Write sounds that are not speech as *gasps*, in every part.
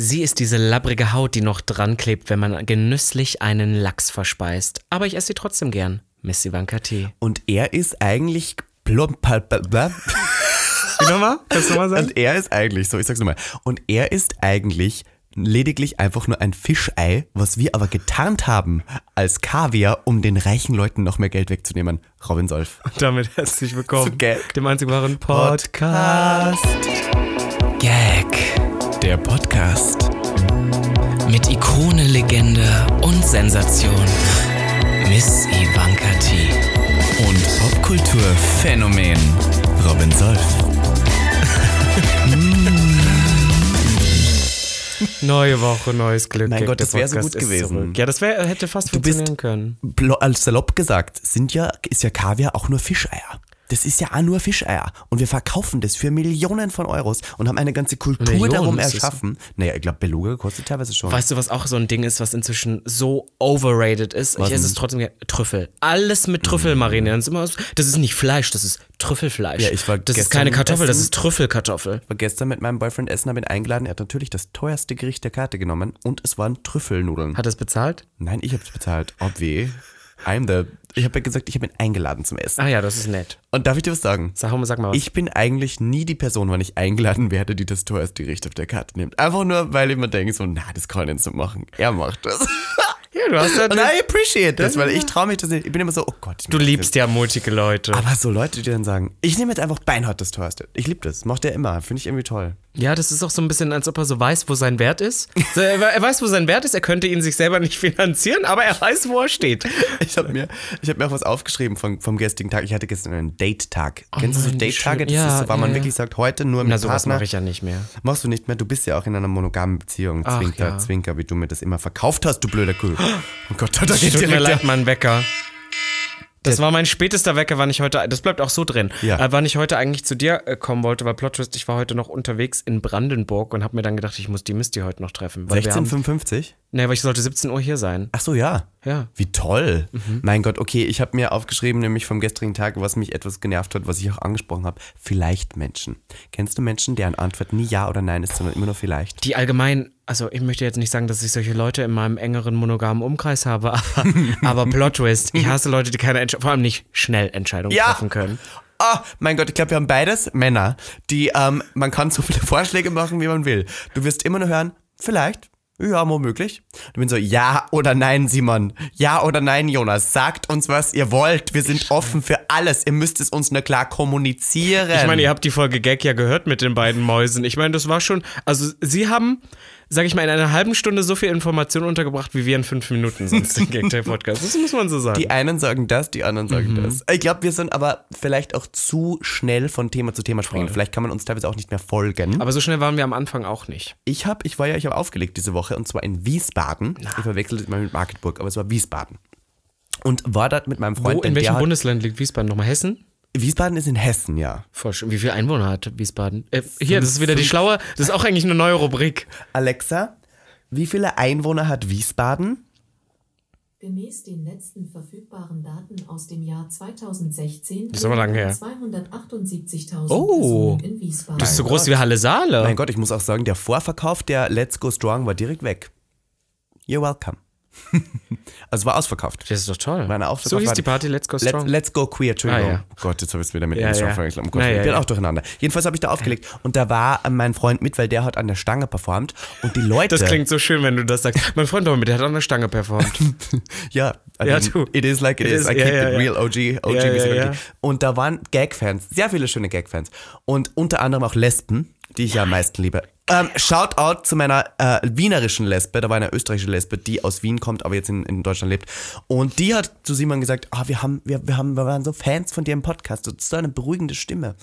Sie ist diese labbrige Haut, die noch dran klebt, wenn man genüsslich einen Lachs verspeist. Aber ich esse sie trotzdem gern. Miss Ivanka T. Und er ist eigentlich plump. Wie nochmal? Kannst du nochmal sagen? Und er ist eigentlich, so ich sag's nochmal, und er ist eigentlich lediglich einfach nur ein Fischei, was wir aber getarnt haben als Kaviar, um den reichen Leuten noch mehr Geld wegzunehmen. Robin Solf. Und *laughs* damit herzlich Zu willkommen Gag. dem einzig wahren Podcast. Gag. Der Podcast. Mit Ikone, Legende und Sensation. Miss Ivanka T. Und Popkulturphänomen. Robin Solf. *laughs* Neue Woche, neues Glück. Mein Gott, das wär so gut gewesen. zurück. Ja, das wär, hätte fast Du bist- funktionieren können. Blo- als salopp gesagt, sind ja, ist ja Kaviar auch nur Fischeier. Das ist ja auch nur Fischeier. Und wir verkaufen das für Millionen von Euros und haben eine ganze Kultur Millionen darum das? erschaffen. Naja, ich glaube, Beluga kostet teilweise schon. Weißt du, was auch so ein Ding ist, was inzwischen so overrated ist? Was ich esse es trotzdem. Trüffel. Alles mit Trüffel marinieren. Das ist, das nicht Fleisch, das ist Trüffelfleisch. Ja, ich war das ist keine Kartoffel, das essen. ist Trüffelkartoffel. war gestern mit meinem Boyfriend essen, habe ihn eingeladen. Er hat natürlich das teuerste Gericht der Karte genommen und es waren Trüffelnudeln. Hat er es bezahlt? Nein, ich habe es bezahlt. Ob weh. I'm the. Ich habe ja gesagt, ich habe ihn eingeladen zum Essen. Ah ja, das ist nett. Und darf ich dir was sagen? Sag mal, sag mal was. Ich bin eigentlich nie die Person, wann ich eingeladen werde, die das teuerste Gericht auf der Karte nimmt. Einfach nur, weil ich mir denke, so, na, das kann ich nicht so machen. Er macht das. *laughs* ja, du hast ja. Und I appreciate das, weil ich traue mich das nicht. Ich bin immer so, oh Gott. Du das liebst ja mutige Leute. Aber so Leute, die dann sagen, ich nehme jetzt einfach beinhart das teuerste. Ich liebe das. Macht er immer. Finde ich irgendwie toll. Ja, das ist auch so ein bisschen, als ob er so weiß, wo sein Wert ist. So, er, er weiß, wo sein Wert ist. Er könnte ihn sich selber nicht finanzieren, aber er weiß, wo er steht. *laughs* Ich habe mir, ich hab mir auch was aufgeschrieben vom, vom gestrigen Tag. Ich hatte gestern einen Date-Tag. Kennst du so Date-Tage? Das Ja, ist so, weil ja, man ja. wirklich sagt, heute nur mit Na, sowas mache ich ja nicht mehr. Machst du nicht mehr. Du bist ja auch in einer monogamen Beziehung. Ach, Zwinker, ja. Zwinker, wie du mir das immer verkauft hast, du blöder Kuh. Oh Gott, da geht Tut mir leid, mein Wecker. Das war mein spätester Wecker, wann ich heute, das bleibt auch so drin, Ja. äh, wann ich heute eigentlich zu dir äh, kommen wollte, weil Plot Twist, ich war heute noch unterwegs in Brandenburg und habe mir dann gedacht, ich muss die Misty heute noch treffen. Weil wir haben, 1655? nee, weil ich sollte 17 Uhr hier sein. Ach so, ja. Ja. Wie toll. Mhm. Mein Gott, okay, ich habe mir aufgeschrieben, nämlich vom gestrigen Tag, was mich etwas genervt hat, was ich auch angesprochen habe. Vielleicht Menschen. Kennst du Menschen, deren Antwort nie Ja oder Nein ist, sondern immer nur vielleicht? Die allgemein, also ich möchte jetzt nicht sagen, dass ich solche Leute in meinem engeren monogamen Umkreis habe, *laughs* aber, aber Plot Twist, ich hasse Leute, die keine Entscheidung, vor allem nicht schnell Entscheidungen Ja. treffen können. Ah, mein Gott, ich glaube, wir haben beides Männer, die, ähm, man kann so viele *laughs* Vorschläge machen, wie man will. Du wirst immer nur hören, vielleicht, ja, womöglich. Du bin so, ja oder nein, Simon. Ja oder nein, Jonas. Sagt uns, was ihr wollt. Wir sind offen für alles. Ihr müsst es uns nur klar kommunizieren. Ich meine, ihr habt die Folge Gag ja gehört mit den beiden Mäusen. Ich meine, das war schon, also sie haben, sag ich mal, in einer halben Stunde so viel Information untergebracht, wie wir in fünf Minuten sonst den Gag der *laughs* Podcast. Das muss man so sagen. Die einen sagen das, die anderen sagen Mhm. das. Ich glaube, wir sind aber vielleicht auch zu schnell von Thema zu Thema springen. Vielleicht kann man uns teilweise auch nicht mehr folgen. aber so schnell waren wir am Anfang auch nicht. Ich habe, ich war ja, ich habe aufgelegt diese Woche und zwar in Wiesbaden. Ich verwechselte es mal mit Marketburg, aber es war Wiesbaden. Und war dort mit meinem Freund. Wo, in welchem Bundesland liegt Wiesbaden? Nochmal Hessen? Wiesbaden ist in Hessen, ja. Voll schön. Wie viele Einwohner hat Wiesbaden? Äh, hier, das ist wieder die schlaue, das ist auch eigentlich eine neue Rubrik. Alexa, wie viele Einwohner hat Wiesbaden? Gemäß den letzten verfügbaren Daten aus dem Jahr 2016 Das ist aber lang her. 278.000 Oh. Personen in Wiesbaden. Das ist so groß wie Halle Saale. Mein Gott, ich muss auch sagen, der Vorverkauf der Let's Go Strong war direkt weg. You're welcome. *laughs* also war ausverkauft. Das ist doch toll. War eine Auftritt so hieß die Party Let's Go Strong. let's Go Queer, Entschuldigung. Ah, ja. Oh Gott, jetzt habe ich es wieder mit Ja, Strong ja. verwechselt. Gottes Ja, Willen. ja, Ich bin ja. auch durcheinander. Jedenfalls habe ich da aufgelegt und da war mein Freund mit, weil der hat an der Stange performt und die Leute. das klingt so schön, wenn du das sagst. Mein Freund war mit, der hat an der Stange performt. *laughs* Ja, I Ja, mean, du. It is like it, It is. is, I keep it real OG, OG, Ja, OG. Und da waren Gag-Fans, sehr viele schöne Gag-Fans. Und unter anderem auch Lesben, die ich ja am meisten liebe. Ähm, Shoutout zu meiner äh, wienerischen Lesbe, da war eine österreichische Lesbe, die aus Wien kommt, aber jetzt in, in Deutschland lebt. Und die hat zu Simon gesagt, ah, wir haben, wir, wir haben, wir waren so Fans von dir im Podcast, du hast so eine beruhigende Stimme.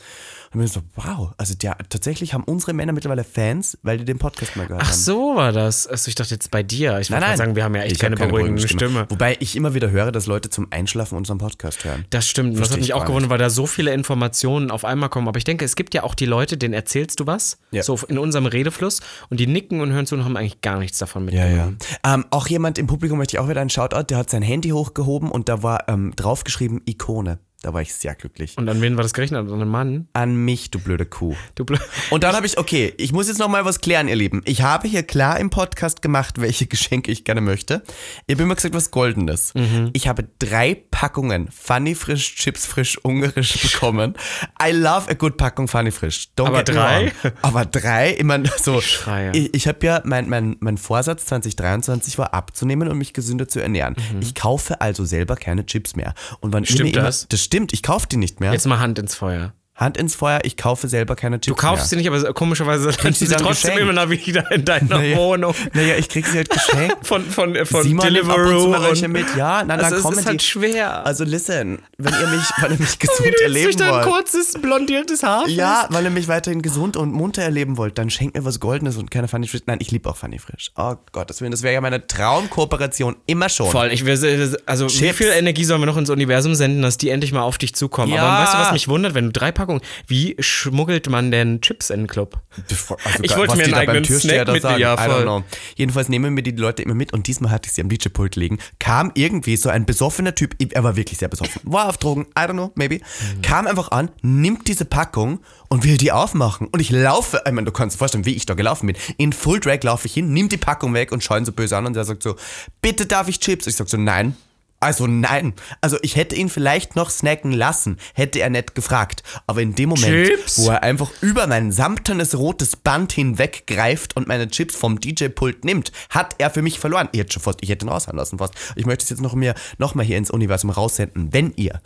Und wir so, wow, also der, tatsächlich haben unsere Männer mittlerweile Fans, weil die den Podcast mal gehört Ach haben. so war das. Also ich dachte jetzt bei dir. Ich wollte sagen, wir haben ja echt Ich hab keine, beruhigende Stimme. Wobei ich immer wieder höre, dass Leute zum Einschlafen unseren Podcast hören. Das stimmt. Das Versteh hat mich ich auch gewundert, weil da so viele Informationen auf einmal kommen. Aber ich denke, es gibt ja auch die Leute, denen erzählst du was, Ja. so in unserem Redefluss, und die nicken und hören zu und haben eigentlich gar nichts davon Ja, mitgenommen. ja. Ähm, auch jemand im Publikum möchte ich auch wieder einen Shoutout, der hat sein Handy hochgehoben und da war ähm, draufgeschrieben Ikone. Da war ich sehr glücklich. Und an wen war das gerechnet? An einen Mann? An mich, du blöde Kuh. Du blö- Und dann habe ich, okay, ich muss jetzt noch mal was klären, ihr Lieben. Ich habe hier klar im Podcast gemacht, welche *laughs* Geschenke ich gerne möchte. Ihr habt immer gesagt, was Goldenes. Mhm. Ich habe drei Packungen Funny Frisch, Chips Frisch, Ungarisch *laughs* bekommen. I love a good Packung Funny Frisch. Don't Aber drei? Aber drei? Ich meine, so. schreie. Ich, ich habe ja, mein, mein, mein Vorsatz 2023 war abzunehmen und mich gesünder zu ernähren. Ich kaufe also selber keine Chips mehr. Und wann Mhm. Stimmt immer, das? Das stimmt, ich kaufe die nicht mehr. Jetzt mal Hand ins Feuer. Hand ins Feuer, ich kaufe selber keine Chips Du kaufst mehr. sie nicht, aber komischerweise landen sie sie trotzdem geschenkt. immer wieder in deiner Naja, Wohnung. naja, ich krieg sie halt geschenkt. *laughs* Von, von, von Simon nimmt ab und zu Deliveroo. mit. Ja, na, also dann kommen ist halt die. schwer. Also listen, wenn ihr mich, wenn ihr mich *laughs* gesund Wie du erleben dein wollt. kurzes, blondiertes Haar Ja, weil ihr mich weiterhin gesund und munter erleben wollt, dann schenkt mir was Goldenes und keine Funny Frisch. Nein, ich liebe auch Funny Frisch. Oh Willen, das wäre ja meine Traumkooperation immer schon. Voll, ich will, also wie Chips. viel Energie sollen wir noch ins Universum senden, dass die endlich mal auf dich zukommen? Ja. Aber weißt du, was mich wundert, wenn du drei Packungen, wie schmuggelt man denn Chips in den Club? Also, Ich wollte mir einen eigenen Snack mit- sagen, ja, I don't voll. know. Jedenfalls nehmen mir die Leute immer mit und diesmal hatte ich sie am DJ-Pult liegen. Kam irgendwie so ein besoffener Typ, er war wirklich sehr besoffen, war auf Drogen, I don't know, maybe. Mhm. Kam einfach an, nimmt diese Packung und will die aufmachen. Und ich laufe, ich meine, du kannst dir vorstellen, wie ich da gelaufen bin. In Full Drag laufe ich hin, nimm die Packung weg und schaue ihn so böse an und er sagt so, bitte darf ich Chips? Ich sag so, nein. Also nein. Also ich hätte ihn vielleicht noch snacken lassen, hätte er nicht gefragt. Aber in dem Moment, Chips? wo er einfach über mein samtenes rotes Band hinweg greift und meine Chips vom DJ-Pult nimmt, hat er für mich verloren. Ich hätte schon fast, ich hätte ihn raushauen lassen fast. Ich möchte es jetzt noch, mehr, noch mal hier ins Universum raussenden. Wenn ihr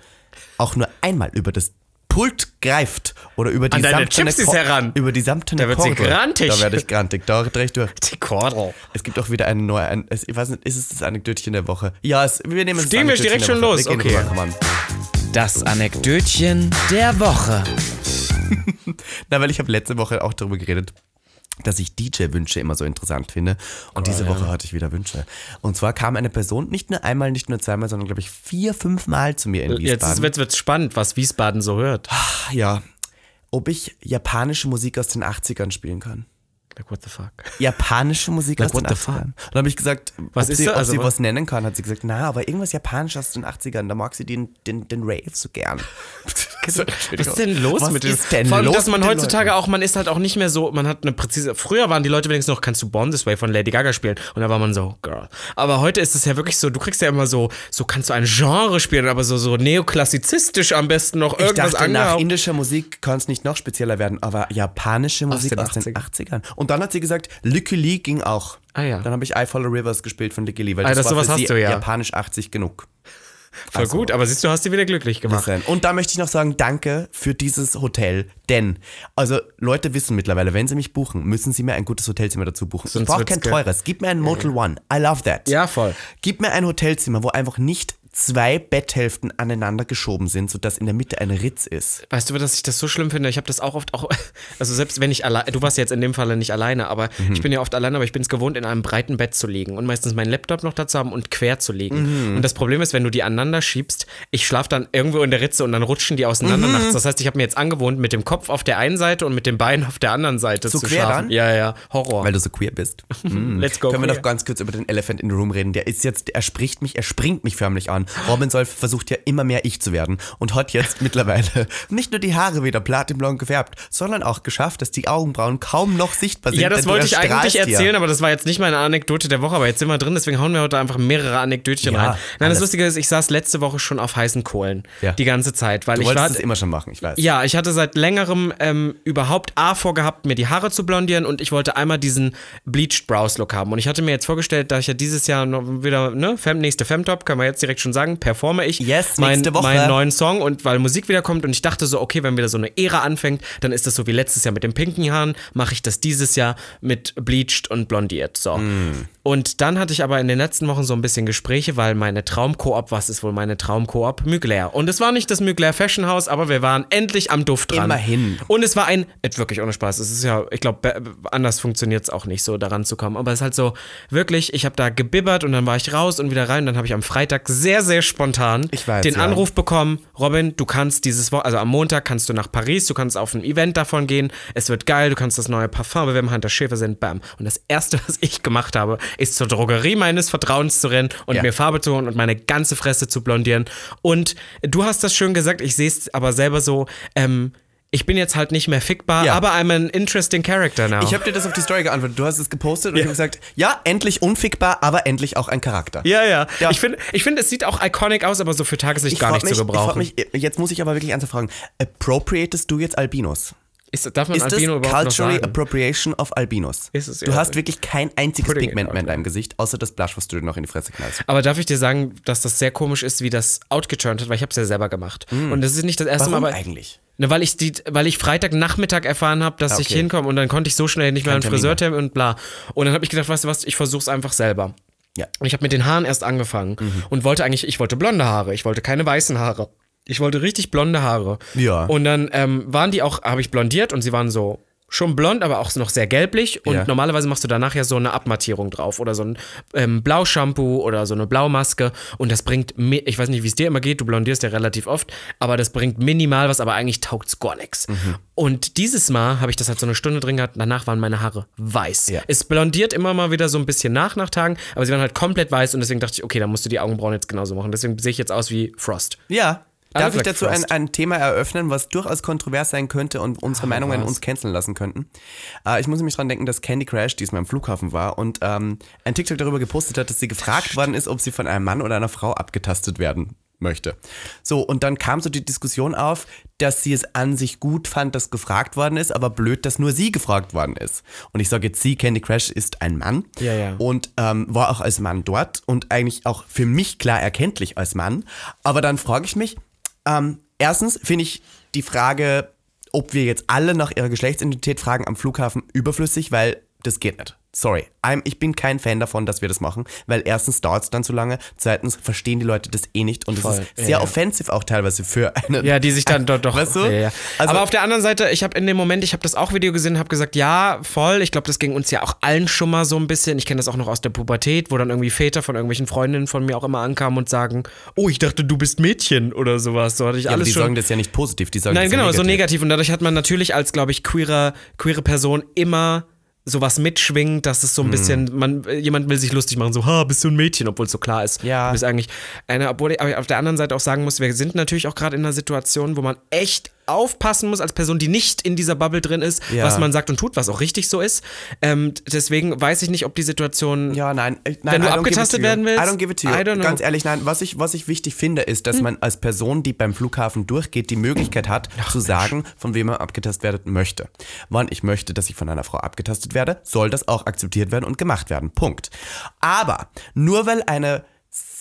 auch nur einmal über das Pult greift oder über die An deine samtene Chips heran. über die samtene Da wird sie Kordel. grantig. Da werde ich grantig. Da ich durch. Die Kordel. Es gibt auch wieder eine neue, ein, es, ich weiß nicht, ist es das Anekdötchen der Woche? Ja, es, wir nehmen es Gehen wir direkt schon los, Wir okay. rüber. Das Anekdötchen der Woche. *laughs* Na, weil ich habe letzte Woche auch darüber geredet, dass ich DJ-Wünsche immer so interessant finde. Und diese Woche hatte ich wieder Wünsche. Und zwar kam eine Person nicht nur einmal, nicht nur zweimal, sondern glaube ich vier, fünf Mal zu mir in Jetzt Wiesbaden. wird es spannend, was Wiesbaden so hört. ja, ob ich japanische Musik aus den 80ern spielen kann. Like, what the fuck? Japanische Musik Like, aus den what the 80ern. Und dann habe ich gesagt, Was ob ist sie, da? ob Also sie was- was nennen kann. Hat sie gesagt, na, aber irgendwas Japanisch aus den 80ern, da mag sie den, den, den Rave so gern. *laughs* Was ist denn los Was mit dem? denn Vor allem, los dass man den heutzutage auch, man ist halt auch nicht mehr so, man hat eine präzise. Früher waren die Leute wenigstens noch, kannst du Born This Way von Lady Gaga spielen? Und da war man so, Girl. Aber heute ist es ja wirklich so, du kriegst ja immer so, so kannst du ein Genre spielen, aber so, so neoklassizistisch am besten noch Ich irgendwas dachte, nach indischer Musik kann es nicht noch spezieller werden, aber japanische Musik den aus den 80ern. Und dann hat sie gesagt, Licky Lee ging auch. Ah ja. Dann habe ich I Follow Rivers gespielt von Licky Lee, weil Ah, das, das war für hast sie du ja. japanisch 80 genug. Voll Also- gut, aber siehst du, hast sie wieder glücklich gemacht. sein. Und da möchte ich noch sagen, danke für dieses Hotel. Denn, also Leute wissen mittlerweile, wenn sie mich buchen, müssen sie mir ein gutes Hotelzimmer dazu buchen. Sonst ich brauche kein teures. Gib mir ein Motel One. I love that. Ja, voll. Gib mir ein Hotelzimmer, wo einfach nicht zwei Betthälften aneinander geschoben sind, sodass in der Mitte ein Ritz ist. Weißt du, dass ich das so schlimm finde? Ich habe das auch oft auch, *laughs* also selbst wenn ich alleine, du warst jetzt in dem Falle nicht alleine, aber Mhm. ich bin ja oft alleine, aber ich bin es gewohnt, in einem breiten Bett zu liegen und meistens meinen Laptop noch dazu haben und quer zu liegen. Mhm. Und das Problem ist, wenn du die aneinander schiebst, ich schlafe dann irgendwo in der Ritze und dann rutschen die auseinander Mhm. nachts. Das heißt, ich habe mir jetzt angewohnt, mit dem Kopf auf der einen Seite und mit dem Bein auf der anderen Seite So zu quer schlafen. dann? Ja, ja, Horror. Weil du so queer bist. *laughs* Mm. Let's go Können wir queer. noch ganz kurz über den Elephant in the Room reden? Der ist jetzt, er spricht mich, er springt mich förmlich an. Robin Solf versucht ja immer mehr ich zu werden und hat jetzt *laughs* mittlerweile nicht nur die Haare wieder platinblond gefärbt, sondern auch geschafft, dass die Augenbrauen kaum noch sichtbar sind. Ja, das wollte ich eigentlich erstrahlst hier. erzählen, aber das war jetzt nicht meine Anekdote der Woche, aber jetzt sind wir drin, deswegen hauen wir heute einfach mehrere Anekdötchen Ja, rein. Nein, alles. das Lustige ist, ich saß letzte Woche schon auf heißen Kohlen. Ja. Die ganze Zeit, weil Du ich wolltest war. das immer schon machen, ich weiß. Ja, ich hatte seit längerem ähm, überhaupt A vorgehabt, mir die Haare zu blondieren und ich wollte einmal diesen Bleached Brows Look haben. Und ich hatte mir jetzt vorgestellt, da ich ja dieses Jahr noch wieder, ne, nächste Femtop, kann man jetzt direkt schon sagen, performe ich Yes, mein, meinen neuen Song und weil Musik wieder kommt und ich dachte so, okay, wenn wieder so eine Ära anfängt, dann ist das so wie letztes Jahr mit den pinken Haaren, mache ich das dieses Jahr mit Bleached und blondiert. So. Mm. Und dann hatte ich aber in den letzten Wochen so ein bisschen Gespräche, weil meine Traumkoop, was ist wohl meine Traumkoop? Mugler. Und es war nicht das Mugler Fashion House, aber wir waren endlich am Duft dran. Immerhin. Und es war ein, wirklich ohne Spaß, es ist ja, ich glaube, anders funktioniert es auch nicht so, daran zu kommen. Aber es ist halt so, wirklich, ich habe da gebibbert und dann war ich raus und wieder rein. Und dann habe ich am Freitag sehr sehr, sehr spontan Ich weiß, den ja. Anruf bekommen, Robin, du kannst dieses Woche, also am Montag kannst du nach Paris, du kannst auf ein Event davon gehen, es wird geil, du kannst das neue Parfum bewerben, Hunter Schäfer sind, bam. Und das Erste, *laughs* was ich gemacht habe, ist zur Drogerie meines Vertrauens zu rennen und Ja. mir Farbe zu holen und meine ganze Fresse zu blondieren. Und du hast das schön gesagt, ich sehe es aber selber so, ähm, ich bin jetzt halt nicht mehr fickbar, Ja. aber I'm an interesting character now. Ich habe dir das auf die Story geantwortet. Du hast es gepostet und ich habe gesagt, ja, endlich unfickbar, aber endlich auch ein Charakter. ja, ja. Ja. Ich finde, ich find, es sieht auch iconic aus, aber so für Tageslicht gar frag nicht zu mich, ich frag gebrauchen. mich, jetzt muss ich aber wirklich ernsthaft fragen, appropriatest du jetzt Albinos? Ist, darf man Ist das Albino culturally sagen? appropriation of Albinos? Ist es, du ja. hast wirklich kein einziges Pigment mehr in deinem Gesicht, außer das Blush, was du dir noch in die Fresse knallst. Aber darf ich dir sagen, dass das sehr komisch ist, wie das outgeturnt hat, weil ich habe es ja selber gemacht. Und das ist nicht das erste Warum Mal, eigentlich? ne, weil ich die, weil ich Freitagnachmittag erfahren habe, dass Ah, ich okay. hinkomme und dann konnte ich so schnell nicht mehr einen Termin Friseurtermin und bla. Und dann habe ich gedacht, weißt du was, ich versuch's einfach selber. Ja. Und ich habe mit den Haaren erst angefangen Mhm. und wollte eigentlich, ich wollte blonde Haare, ich wollte keine weißen Haare. Ich wollte richtig blonde Haare. Ja. Und dann ähm, waren die auch, habe ich blondiert und sie waren so schon blond, aber auch noch sehr gelblich. Und Ja. normalerweise machst du danach ja so eine Abmattierung drauf oder so ein ähm, Blaushampoo oder so eine Blaumaske. Und das bringt, ich weiß nicht, wie es dir immer geht, du blondierst ja relativ oft, aber das bringt minimal was, aber eigentlich taugt's gar nichts. Mhm. Und dieses Mal habe ich das halt so eine Stunde drin gehabt, danach waren meine Haare weiß. Ja. Es blondiert immer mal wieder so ein bisschen nach nach Tagen, aber sie waren halt komplett weiß und deswegen dachte ich, okay, dann musst du die Augenbrauen jetzt genauso machen. Deswegen sehe ich jetzt aus wie Frost. Ja. Darf ich like dazu ein, ein Thema eröffnen, was durchaus kontrovers sein könnte und unsere Meinungen was? uns canceln lassen könnten? Äh, ich muss nämlich dran denken, dass Candy Crash diesmal am Flughafen war und ähm, ein TikTok darüber gepostet hat, dass sie gefragt worden ist, ob sie von einem Mann oder einer Frau abgetastet werden möchte. So, und dann kam so die Diskussion auf, dass sie es an sich gut fand, dass gefragt worden ist, aber blöd, dass nur sie gefragt worden ist. Und ich sage jetzt, sie, Candy Crash, ist ein Mann Ja, ja. und ähm, war auch als Mann dort und eigentlich auch für mich klar erkenntlich als Mann. Aber dann frage ich mich, ähm, erstens finde ich die Frage, ob wir jetzt alle nach ihrer Geschlechtsidentität fragen am Flughafen überflüssig, weil das geht nicht. Sorry, I'm, ich bin kein Fan davon, dass wir das machen, weil erstens dauert es dann zu lange, zweitens verstehen die Leute das eh nicht und es ist sehr ja. offensiv auch teilweise für eine. Ja, die sich dann dort doch. Weißt du? Ja, ja. Also- Aber auf der anderen Seite, ich habe in dem Moment, ich habe das auch Video gesehen, habe gesagt, ja, voll. Ich glaube, das ging uns ja auch allen schon mal so ein bisschen. Ich kenne das auch noch aus der Pubertät, wo dann irgendwie Väter von irgendwelchen Freundinnen von mir auch immer ankamen und sagen, oh, ich dachte, du bist Mädchen oder sowas. So hatte ich Ja, aber alles die schon. sagen das ja nicht positiv, die sagen Nein, das ja genau, so negativ. negativ. Und dadurch hat man natürlich als, glaube ich, queere, queere Person immer sowas mitschwingt, dass es so ein Hm. bisschen, man, jemand will sich lustig machen, so, ha, bist du ein Mädchen, obwohl es so klar ist. Ja. Du bist eigentlich eine, obwohl ich aber auf der anderen Seite auch sagen muss, wir sind natürlich auch gerade in einer Situation, wo man echt aufpassen muss als Person, die nicht in dieser Bubble drin ist, Ja. was man sagt und tut, was auch richtig so ist. Ähm, deswegen weiß ich nicht, ob die Situation Ja, nein, äh, nein Wenn du I abgetastet werden willst, I don't give it to you. Hm. Ganz ehrlich, nein, was ich, was ich wichtig finde, ist, dass man als Person, die beim Flughafen durchgeht, die Möglichkeit hat, zu sagen, von wem man abgetastet werden möchte. Wann ich möchte, dass ich von einer Frau abgetastet werde, soll das auch akzeptiert werden und gemacht werden. Punkt. Aber nur weil eine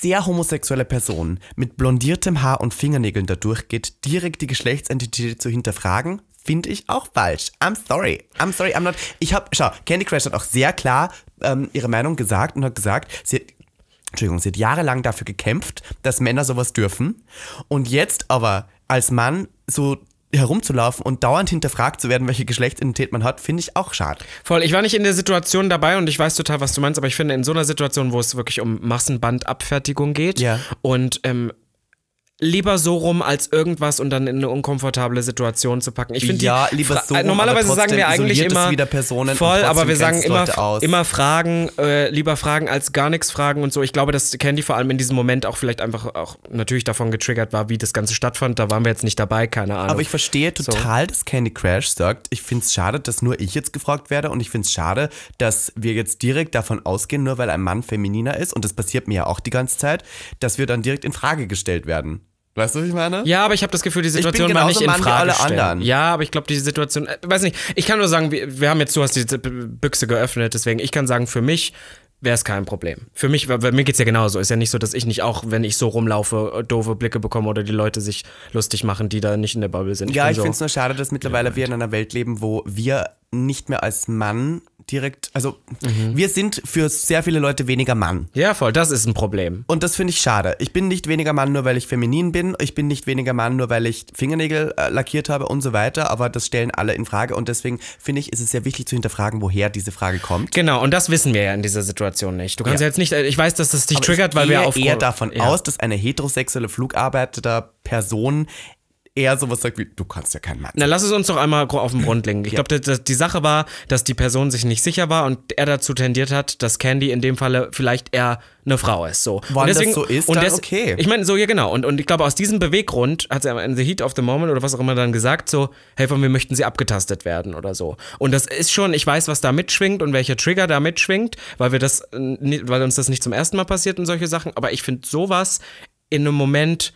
sehr homosexuelle Person mit blondiertem Haar und Fingernägeln da durchgeht, direkt die Geschlechtsidentität zu hinterfragen, finde ich auch falsch. I'm sorry. I'm sorry, I'm not. Ich habe, schau, Candy Crush hat auch sehr klar ähm, ihre Meinung gesagt und hat gesagt, sie hat, Entschuldigung, sie hat jahrelang dafür gekämpft, dass Männer sowas dürfen. Und jetzt aber als Mann so herumzulaufen und dauernd hinterfragt zu werden, welche Geschlechtsidentität man hat, finde ich auch schade. Voll, ich war nicht in der Situation dabei und ich weiß total, was du meinst, aber ich finde, in so einer Situation, wo es wirklich um Massenbandabfertigung geht Ja. und ähm, lieber so rum als irgendwas und dann in eine unkomfortable Situation zu packen. Ich finde Ja, lieber Fra- so rum, äh, Normalerweise sagen wir eigentlich immer voll, aber wir sagen immer, aus. immer Fragen, äh, lieber Fragen als gar nichts fragen und so. Ich glaube, dass Candy vor allem in diesem Moment auch vielleicht einfach auch natürlich davon getriggert war, wie das Ganze stattfand. Da waren wir jetzt nicht dabei, keine Ahnung. Aber ich verstehe total, dass Candy Crash sagt, ich finde es schade, dass nur ich jetzt gefragt werde und ich finde es schade, dass wir jetzt direkt davon ausgehen, nur weil ein Mann femininer ist, und das passiert mir ja auch die ganze Zeit, dass wir dann direkt in Frage gestellt werden. Weißt du, was ich meine? Ja, aber ich habe das Gefühl, die Situation war nicht in Mann Frage alle stellen. anderen. Ja, aber ich glaube, die Situation, äh, weiß nicht, ich kann nur sagen, wir, wir haben jetzt, du hast diese Büchse geöffnet, deswegen, ich kann sagen, für mich wäre es kein Problem. Für mich, weil, mir geht's ja genauso. Ist ja nicht so, dass ich nicht auch, wenn ich so rumlaufe, äh, doofe Blicke bekomme oder die Leute sich lustig machen, die da nicht in der Bubble sind. Ja, bin ich so, finde es nur schade, dass mittlerweile wir in einer Welt leben, wo wir nicht mehr als Mann direkt, also Mhm. wir sind für sehr viele Leute weniger Mann. Ja, voll, das ist ein Problem. Und das finde ich schade. Ich bin nicht weniger Mann, nur weil ich feminin bin. Ich bin nicht weniger Mann, nur weil ich Fingernägel äh, lackiert habe und so weiter. Aber das stellen alle in Frage. Und deswegen finde ich, ist es sehr wichtig zu hinterfragen, woher diese Frage kommt. Genau, und das wissen wir ja in dieser Situation nicht. Du kannst Ja. ja, jetzt nicht, äh, ich weiß, dass das dich Aber triggert, ich weil wir gehe auf eher davon ja. aus, dass eine heterosexuelle Flugarbeiter Person eher sowas sagt wie, du kannst ja kein Mann Na, lass es uns doch einmal auf den Grund legen. Ich Ja. glaube, die Sache war, dass die Person sich nicht sicher war und er dazu tendiert hat, dass Candy in dem Falle vielleicht eher eine Frau ist. So. Wann und das so ist, dann okay. Ich meine, so, ja, genau. Und, und ich glaube, aus diesem Beweggrund hat sie in the heat of the moment oder was auch immer dann gesagt, so, hey, von mir möchten sie abgetastet werden oder so. Und das ist schon, ich weiß, was da mitschwingt und welcher Trigger da mitschwingt, weil wir das, äh, weil uns das nicht zum ersten Mal passiert und solche Sachen. Aber ich finde sowas in einem Moment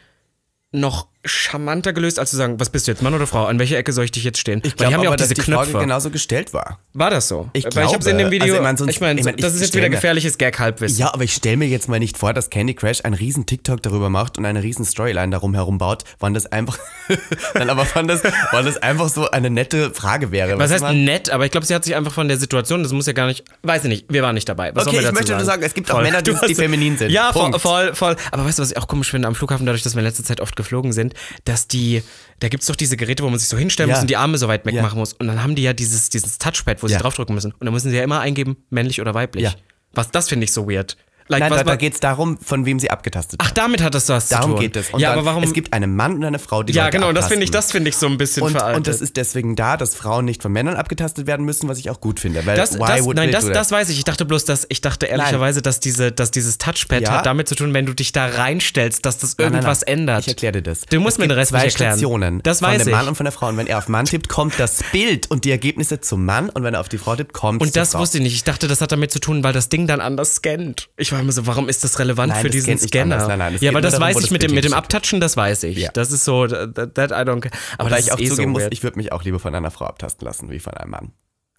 noch charmanter gelöst, als zu sagen, was bist du jetzt, Mann oder Frau? An welcher Ecke soll ich dich jetzt stehen? Ich Weil glaube die haben ja aber, auch diese dass die Knöpfe. Frage genauso gestellt war. War das so? Ich Weil ich hab's in dem glaube. Video. Also, ich mein, sonst- ich meine, ich mein, das ist jetzt wieder gefährliches Gag-Halbwissen. Ja, aber ich stelle mir jetzt mal nicht vor, dass Candy Crash einen riesen TikTok darüber macht und eine riesen Storyline darum herum baut, wann das einfach, *laughs* nein, aber wann das, wann das einfach so eine nette Frage wäre. Was heißt man? nett, aber ich glaube, sie hat sich einfach von der Situation, das muss ja gar nicht, weiß ich nicht, wir waren nicht dabei. Was Okay, ich möchte nur sagen, es gibt auch Voll. Männer, die- *laughs* die feminin sind. Ja, voll, voll, voll. Aber weißt du, was ich auch komisch finde am Flughafen, dadurch, dass wir in letzter Zeit oft geflogen sind, dass die, da gibt's doch diese Geräte, wo man sich so hinstellen Ja. muss und die Arme so weit weg Ja. machen muss. Und dann haben die ja dieses, dieses Touchpad, wo sie Ja. draufdrücken müssen. Und dann müssen sie ja immer eingeben, männlich oder weiblich. Ja. Was, das finde ich so weird. Like, Nein, da, da geht es darum, von wem sie abgetastet ach, damit hat das was zu Darum tun. geht es. Und ja, dann, aber warum? Es gibt einen Mann und eine Frau, die ja, Leute genau, das finde ich, abtasten. das finde ich so ein bisschen und, veraltet. und das ist deswegen da, dass Frauen nicht von Männern abgetastet werden müssen, was ich auch gut finde. Weil Das, why das, would nein, das, das weiß ich. Ich dachte bloß, dass ich dachte ehrlicherweise, dass diese, dass dieses Touchpad Ja. hat damit zu tun, wenn du dich da reinstellst, dass das Nein, nein, irgendwas nein. ändert. Ich erkläre dir das. Du musst es mir den Rest zwei erklären. Stationen. Das von weiß dem ich. Mann und von der Frau. Und wenn er auf Mann tippt, kommt das Bild und die Ergebnisse zum Mann. Und wenn er auf die Frau tippt, kommt Und das wusste ich nicht. Ich dachte, das hat damit zu tun, weil das Ding dann anders scannt. Ich war immer so, warum ist das relevant Nein, für das diesen Scanner? Nein, nein, ja, aber das darum, weiß ich mit dem, mit dem. Abtatschen, das weiß ich. Ja. Das ist so, that, that I don't care. Aber Da ich auch eh zugeben so muss, ich würde mich auch lieber von einer Frau abtasten lassen, wie von einem Mann.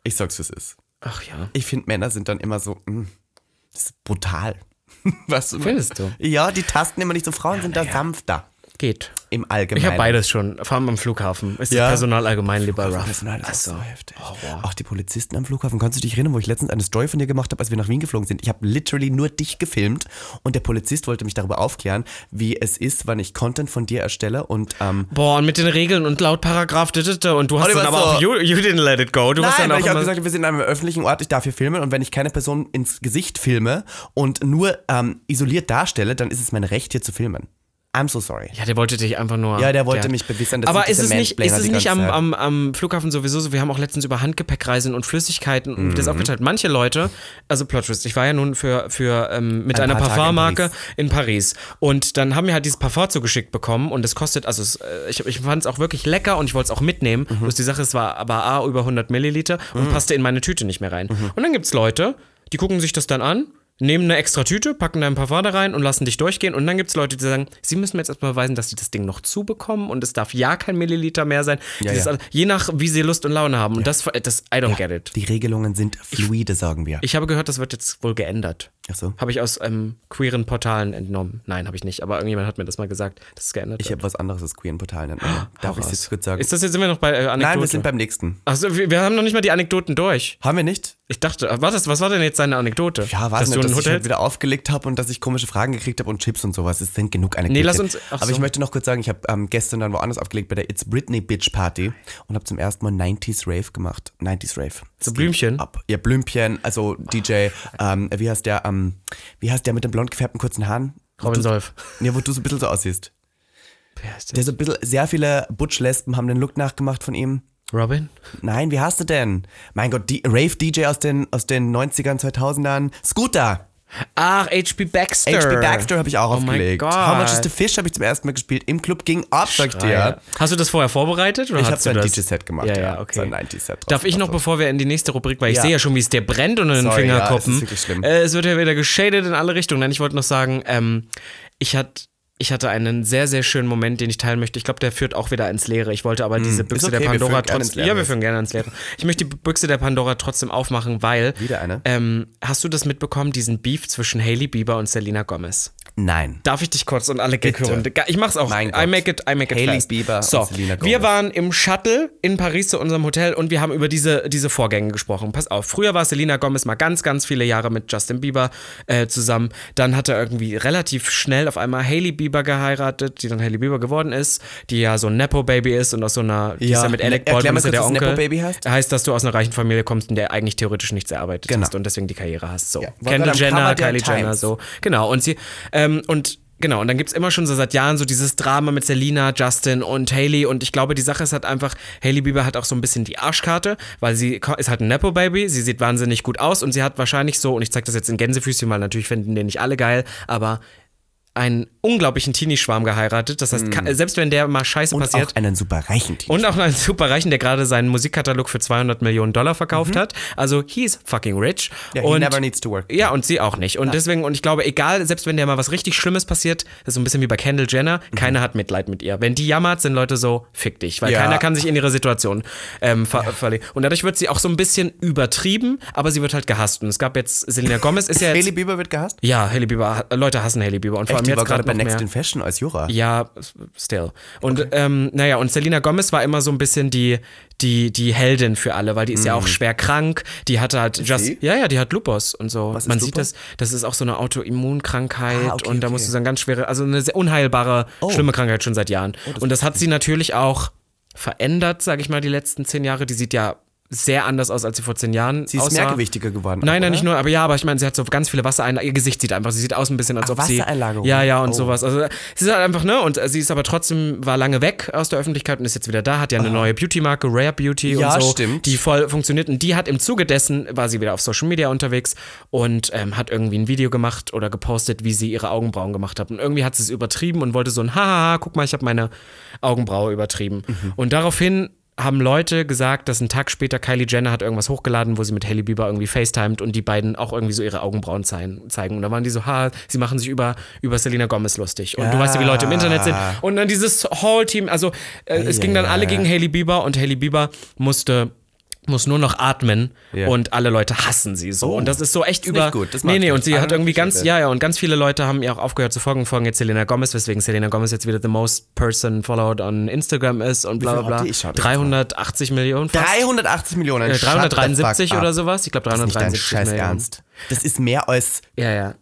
Ich sag's, wie es ist. Ach ja. Ich finde, Männer sind dann immer so, mh, das ist brutal. *laughs* Weißt du? Findest du? Ja, die tasten immer nicht so. Frauen sind da sanfter. Geht. Im Allgemeinen. Ich habe beides schon. Vor allem am Flughafen. Ist Ja. das Personal allgemein lieber rough. Personal ist Also, so heftig. Auch die Polizisten am Flughafen. Kannst du dich erinnern, wo ich letztens eine Story von dir gemacht habe, als wir nach Wien geflogen sind? Ich habe literally nur dich gefilmt und der Polizist wollte mich darüber aufklären, wie es ist, wann ich Content von dir erstelle und ähm, Boah, und mit den Regeln und laut Paragraph und du hast Oliver, dann aber so- auch, you, you didn't let it go. Du Nein, dann weil auch ich habe gesagt, wir sind an einem öffentlichen Ort, ich darf hier filmen und wenn ich keine Person ins Gesicht filme und nur ähm, isoliert darstelle, dann ist es mein Recht, hier zu filmen. I'm so sorry. Ja, der wollte dich einfach nur. Ja, der wollte mich bewissern, Aber ist es nicht, ist es nicht am, am, am Flughafen sowieso so? Wir haben auch letztens über Handgepäckreisen und Flüssigkeiten und Mhm. das aufgeteilt. Manche Leute, also Plot Twist, ich war ja nun für, für ähm, mit Ein einer in Parfummarke Paris. in Paris. Und dann haben wir halt dieses Parfum zugeschickt bekommen und es kostet, also es, äh, ich, ich fand es auch wirklich lecker und ich wollte es auch mitnehmen. Mhm. Bloß die Sache, es war aber A, über 100 Milliliter und passte in meine Tüte nicht mehr rein. Mhm. Und dann gibt es Leute, die gucken sich das dann an. Nehmen eine extra Tüte, packen da ein Parfum da rein und lassen dich durchgehen. Und dann gibt es Leute, die sagen, sie müssen mir jetzt erstmal beweisen, dass sie das Ding noch zubekommen und es darf ja kein Milliliter mehr sein. Ja, Dieses ja. Je nach, wie sie Lust und Laune haben. Und das, das, I don't get it. Die Regelungen sind fluide, sagen wir. Ich habe gehört, das wird jetzt wohl geändert. Ach so. Habe ich aus ähm, queeren Portalen entnommen. Nein, habe ich nicht. Aber irgendjemand hat mir das mal gesagt, dass es geändert Ich habe was anderes als queeren Portal nennt man. *gasps* Darf ich es jetzt kurz sagen? Ist das jetzt, sind wir noch bei äh, Anekdote? Nein, wir sind beim nächsten. Achso, wir, wir haben noch nicht mal die Anekdoten durch. Haben wir nicht? Ich dachte, äh, was, was war denn jetzt deine Anekdote? Ja, dass warte du nicht, ein dass ich halt wieder aufgelegt habe und dass ich komische Fragen gekriegt habe und Chips und sowas. Es sind genug Anekdoten. Nee, lass uns- Aber so. ich möchte noch kurz sagen, ich habe ähm, gestern dann woanders aufgelegt bei der It's Britney Bitch Party und habe zum ersten Mal 90s Rave gemacht. 90s Rave. So Blümchen? Ab. Ja, Blümchen, also DJ, ähm, wie heißt der, ähm, wie heißt der mit den blond gefärbten kurzen Haaren? Robin Solf. Nee, wo du so ein bisschen so aussiehst. Wer ist Der so ein bisschen, sehr viele Butch-Lesben haben den Look nachgemacht von ihm. Robin? Nein, wie hast du denn? Mein Gott, die Rave-DJ aus den, aus den 90ern, 2000ern. Scooter! Ach, H.P. Baxter. H.P. Baxter habe ich auch Oh mein aufgelegt. Gott. How Much is the Fish habe ich zum ersten Mal gespielt. Im Club ging ab, sagt ja. ihr. Hast du das vorher vorbereitet? Oder Ich habe so ein? DJ-Set gemacht. Ja, ja, okay. So ein 90-Set. Darf ich noch, bevor wir in die nächste Rubrik, weil ich Ja. sehe ja schon, wie es dir brennt unter den Sorry, ja, Fingerkuppen. es ist wirklich schlimm. Äh, es wird ja wieder geschadet in alle Richtungen. Nein, ich wollte noch sagen, ähm, ich hatte. Ich hatte einen sehr, sehr schönen Moment, den ich teilen möchte. Ich glaube, der führt auch wieder ins Leere. Ich wollte aber diese Büchse Hm, okay, der wir Pandora trotzdem. Ja, wir führen gerne ins Leere. Ich möchte die Büchse der Pandora trotzdem aufmachen, weil. Wieder eine? Ähm, hast du das mitbekommen, diesen Beef zwischen Hailey Bieber und Selena Gomez? Nein. Darf ich dich kurz und alle Gag Bitte. hören? Ich mach's auch. Mein I make it, I make it Hailey fast. Bieber und so, Selena wir Gomez. waren im Shuttle in Paris zu unserem Hotel und wir haben über diese, diese Vorgänge gesprochen. Pass auf, früher war Selena Gomez mal ganz, ganz viele Jahre mit Justin Bieber äh, zusammen. Dann hat er irgendwie relativ schnell auf einmal Hailey Bieber geheiratet, die dann Hailey Bieber geworden ist, die ja so ein Nepo-Baby ist und aus so einer, die Ja. ist ja mit Alec Baldwin ist ja der Onkel. Nepo-Baby heißt. Heißt, dass du aus einer reichen Familie kommst und der eigentlich theoretisch nichts erarbeitet Genau. hast und deswegen die Karriere hast. So. Ja. Kendall Jenner, Kylie Jenner, Times. so. Genau. Und sie, ähm, und Genau, und dann gibt es immer schon so seit Jahren so dieses Drama mit Selena, Justin und Hailey. Und ich glaube, die Sache ist halt einfach, Hailey Bieber hat auch so ein bisschen die Arschkarte, weil sie ist halt ein Nepo-Baby, sie sieht wahnsinnig gut aus und sie hat wahrscheinlich so, und ich zeige das jetzt in Gänsefüßchen, weil natürlich finden den nicht alle geil, aber einen unglaublichen Teenie-Schwarm geheiratet. Das heißt, ka- selbst wenn der mal Scheiße Und passiert. auch einen super reichen. Und auch einen Superreichen, der gerade seinen Musikkatalog für 200 Millionen Dollar verkauft hat. Also, he's fucking rich. Mhm. Ja, he und, never needs to work. Ja, und sie auch nicht. Und deswegen, und ich glaube, egal, selbst wenn der mal was richtig Schlimmes passiert, das ist so ein bisschen wie bei Kendall Jenner, keiner hat Mitleid mit ihr. Wenn die jammert, sind Leute so, fick dich. Weil Ja. keiner kann sich in ihre Situation ähm, ver verlegen. Und dadurch wird sie auch so ein bisschen übertrieben, aber sie wird halt gehasst. Und es gab jetzt, Selena Gomez ist ja jetzt. Hailey Bieber wird gehasst? ja, Hailey Bieber, Leute hassen Hailey Bieber. Und vor allem die jetzt war gerade bei Next mehr. in Fashion als Jura. Ja, still. Und ähm, naja, und Selena Gomez war immer so ein bisschen die, die, die Heldin für alle, weil die ist ja auch schwer krank. Die hatte halt just, sie? ja, ja, die hat Lupus und so. Man sieht Lupus? das, das ist auch so eine Autoimmunkrankheit Ah, okay, und da okay. musst du sagen, ganz schwere, also eine sehr unheilbare, schlimme Krankheit schon seit Jahren. und das hat sie natürlich auch verändert, sage ich mal, die letzten zehn Jahre. Die sieht ja sehr anders aus, als sie vor zehn Jahren Sie ist aussah. mehrgewichtiger geworden. Nein, nein, oder? nicht nur, aber ja, aber ich meine, sie hat so ganz viele Wassereinlagerungen. Ihr Gesicht sieht einfach, sie sieht aus ein bisschen, als Ach, ob sie. Wassereinlagerung. Ja, ja, und Oh. sowas. Also, sie ist halt einfach, ne, und sie ist aber trotzdem, war lange weg aus der Öffentlichkeit und ist jetzt wieder da, hat ja eine neue Beauty-Marke, Rare Beauty Ja, und so. stimmt. Die voll funktioniert und die hat im Zuge dessen, war sie wieder auf Social Media unterwegs und ähm, hat irgendwie ein Video gemacht oder gepostet, wie sie ihre Augenbrauen gemacht hat. Und irgendwie hat sie es übertrieben und wollte so ein, haha, guck mal, ich habe meine Augenbraue übertrieben. Mhm. Und daraufhin haben Leute gesagt, dass ein Tag später Kylie Jenner hat irgendwas hochgeladen, wo sie mit Hailey Bieber irgendwie FaceTimed und die beiden auch irgendwie so ihre Augenbrauen zeigen. Und da waren die so, ha, sie machen sich über, über Selena Gomez lustig. Und du weißt ja, wie Leute im Internet sind. Und dann dieses Whole-Team, also äh, es ging dann alle gegen Hailey Bieber und Hailey Bieber musste muss nur noch atmen Ja. und alle Leute hassen sie so. Oh. und das ist so echt ist über. nicht gut, nee, nee, und sie hat Ah, irgendwie ganz, ja, ja, und ganz viele Leute haben ihr auch aufgehört zu folgen, folgen jetzt Selena Gomez, weswegen Selena Gomez jetzt wieder the most person followed on Instagram ist und bla bla bla. die? Ich schau das 380 Millionen fast. 380 Millionen. Äh, shut the fuck 373 up. oder sowas. Ich glaube Das ist nicht dein 373 Scheiß Millionen. Ernst. Das ist mehr als Ja, ja.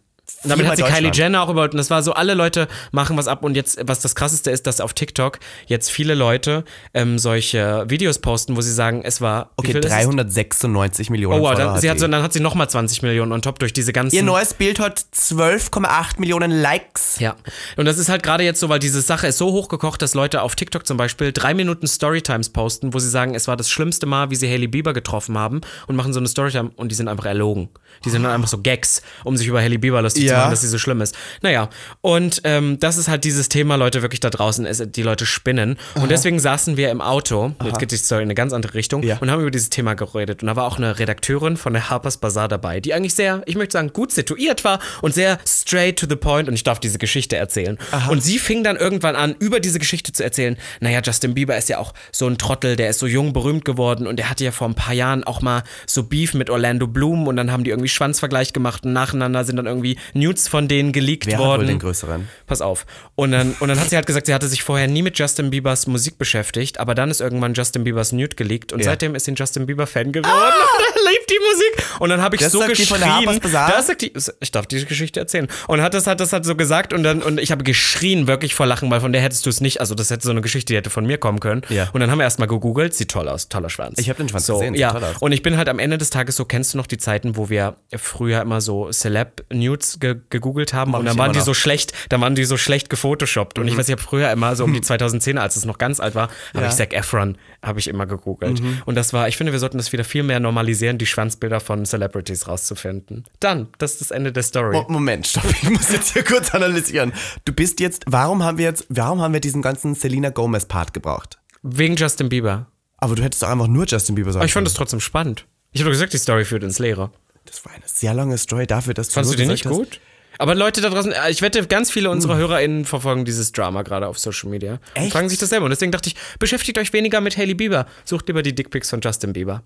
Und damit hat sie Kylie. Jenner auch überholt. Und das war so, alle Leute machen was ab. Und jetzt, was das krasseste ist, dass auf TikTok jetzt viele Leute ähm, solche Videos posten, wo sie sagen, es war. okay, viel ist es? 396 Millionen. Oh, wow, dann, sie hat so, dann hat sie nochmal 20 Millionen on top durch diese ganzen. Ihr neues Bild hat 12,8 Millionen Likes. Ja. Und das ist halt gerade jetzt so, weil diese Sache ist so hochgekocht, dass Leute auf TikTok zum Beispiel drei Minuten Storytimes posten, wo sie sagen, es war das schlimmste Mal, wie sie Hailey Bieber getroffen haben und machen so eine Storytime und die sind einfach erlogen. Die sind dann einfach so Gags, um sich über Hailey Bieber lustig zu Ja. machen, dass sie so schlimm ist. Naja, und ähm, das ist halt dieses Thema, Leute, wirklich da draußen, ist, die Leute spinnen. Und deswegen saßen wir im Auto, jetzt geht die Story in eine ganz andere Richtung, Ja. und haben über dieses Thema geredet. Und da war auch eine Redakteurin von der Harper's Bazaar dabei, die eigentlich sehr, ich möchte sagen, gut situiert war und sehr straight to the point und ich darf diese Geschichte erzählen. Und sie fing dann irgendwann an, über diese Geschichte zu erzählen, naja, Justin Bieber ist ja auch so ein Trottel, der ist so jung berühmt geworden und der hatte ja vor ein paar Jahren auch mal so Beef mit Orlando Bloom und dann haben die irgendwie Schwanzvergleich gemacht und nacheinander sind dann irgendwie Nudes von denen geleakt Wer hat wohl worden. den größeren? Pass auf. Und dann, und dann hat sie halt gesagt, sie hatte sich vorher nie mit Justin Biebers Musik beschäftigt, aber dann ist irgendwann Justin Biebers Nude geleakt und Ja. seitdem ist sie ein Justin Bieber-Fan geworden. Und liebt die Musik. Und dann habe ich Das so geschrien. Das sagt die, ich darf diese Geschichte erzählen. Und hat das, hat das halt so gesagt und dann, und ich habe geschrien, wirklich vor Lachen, weil von der hättest du es nicht, also das hätte so eine Geschichte, die hätte von mir kommen können. Ja. Und dann haben wir erstmal gegoogelt, sieht toll aus, toller Schwanz. Ich hab den Schwanz so, gesehen, ja. Und ich bin halt am Ende des Tages so, kennst du noch die Zeiten, wo wir früher immer so Celeb-Nudes ge gegoogelt haben und dann waren die noch. Mhm. so schlecht, dann waren die so schlecht gefotoshoppt. Und ich weiß, ich habe früher immer so um die *laughs* 2010er, als es noch ganz alt war, habe Ja. ich Zac Efron, habe ich immer gegoogelt. Mhm. Und das war, ich finde, wir sollten das wieder viel mehr normalisieren, die Schwanzbilder von Celebrities rauszufinden. Dann, das ist das Ende der Story. Mo- Moment, stopp, ich muss jetzt hier kurz analysieren. Du bist jetzt, warum haben wir jetzt, warum haben wir diesen ganzen Selena Gomez Part gebraucht? Wegen Justin Bieber. Aber du hättest doch einfach nur Justin Bieber sagen Aber ich fand können. das trotzdem spannend. Ich habe doch gesagt, die Story führt ins Leere. Das war eine sehr lange Story dafür, dass du Fandst nur du die nicht hast- gut? Aber Leute da draußen, äh, ich wette, ganz viele unserer HörerInnen verfolgen dieses Drama gerade auf Social Media. Und Echt? fragen sich das selber. Und deswegen dachte ich, beschäftigt euch weniger mit Hailey Bieber. Sucht lieber die Dickpics von Justin Bieber.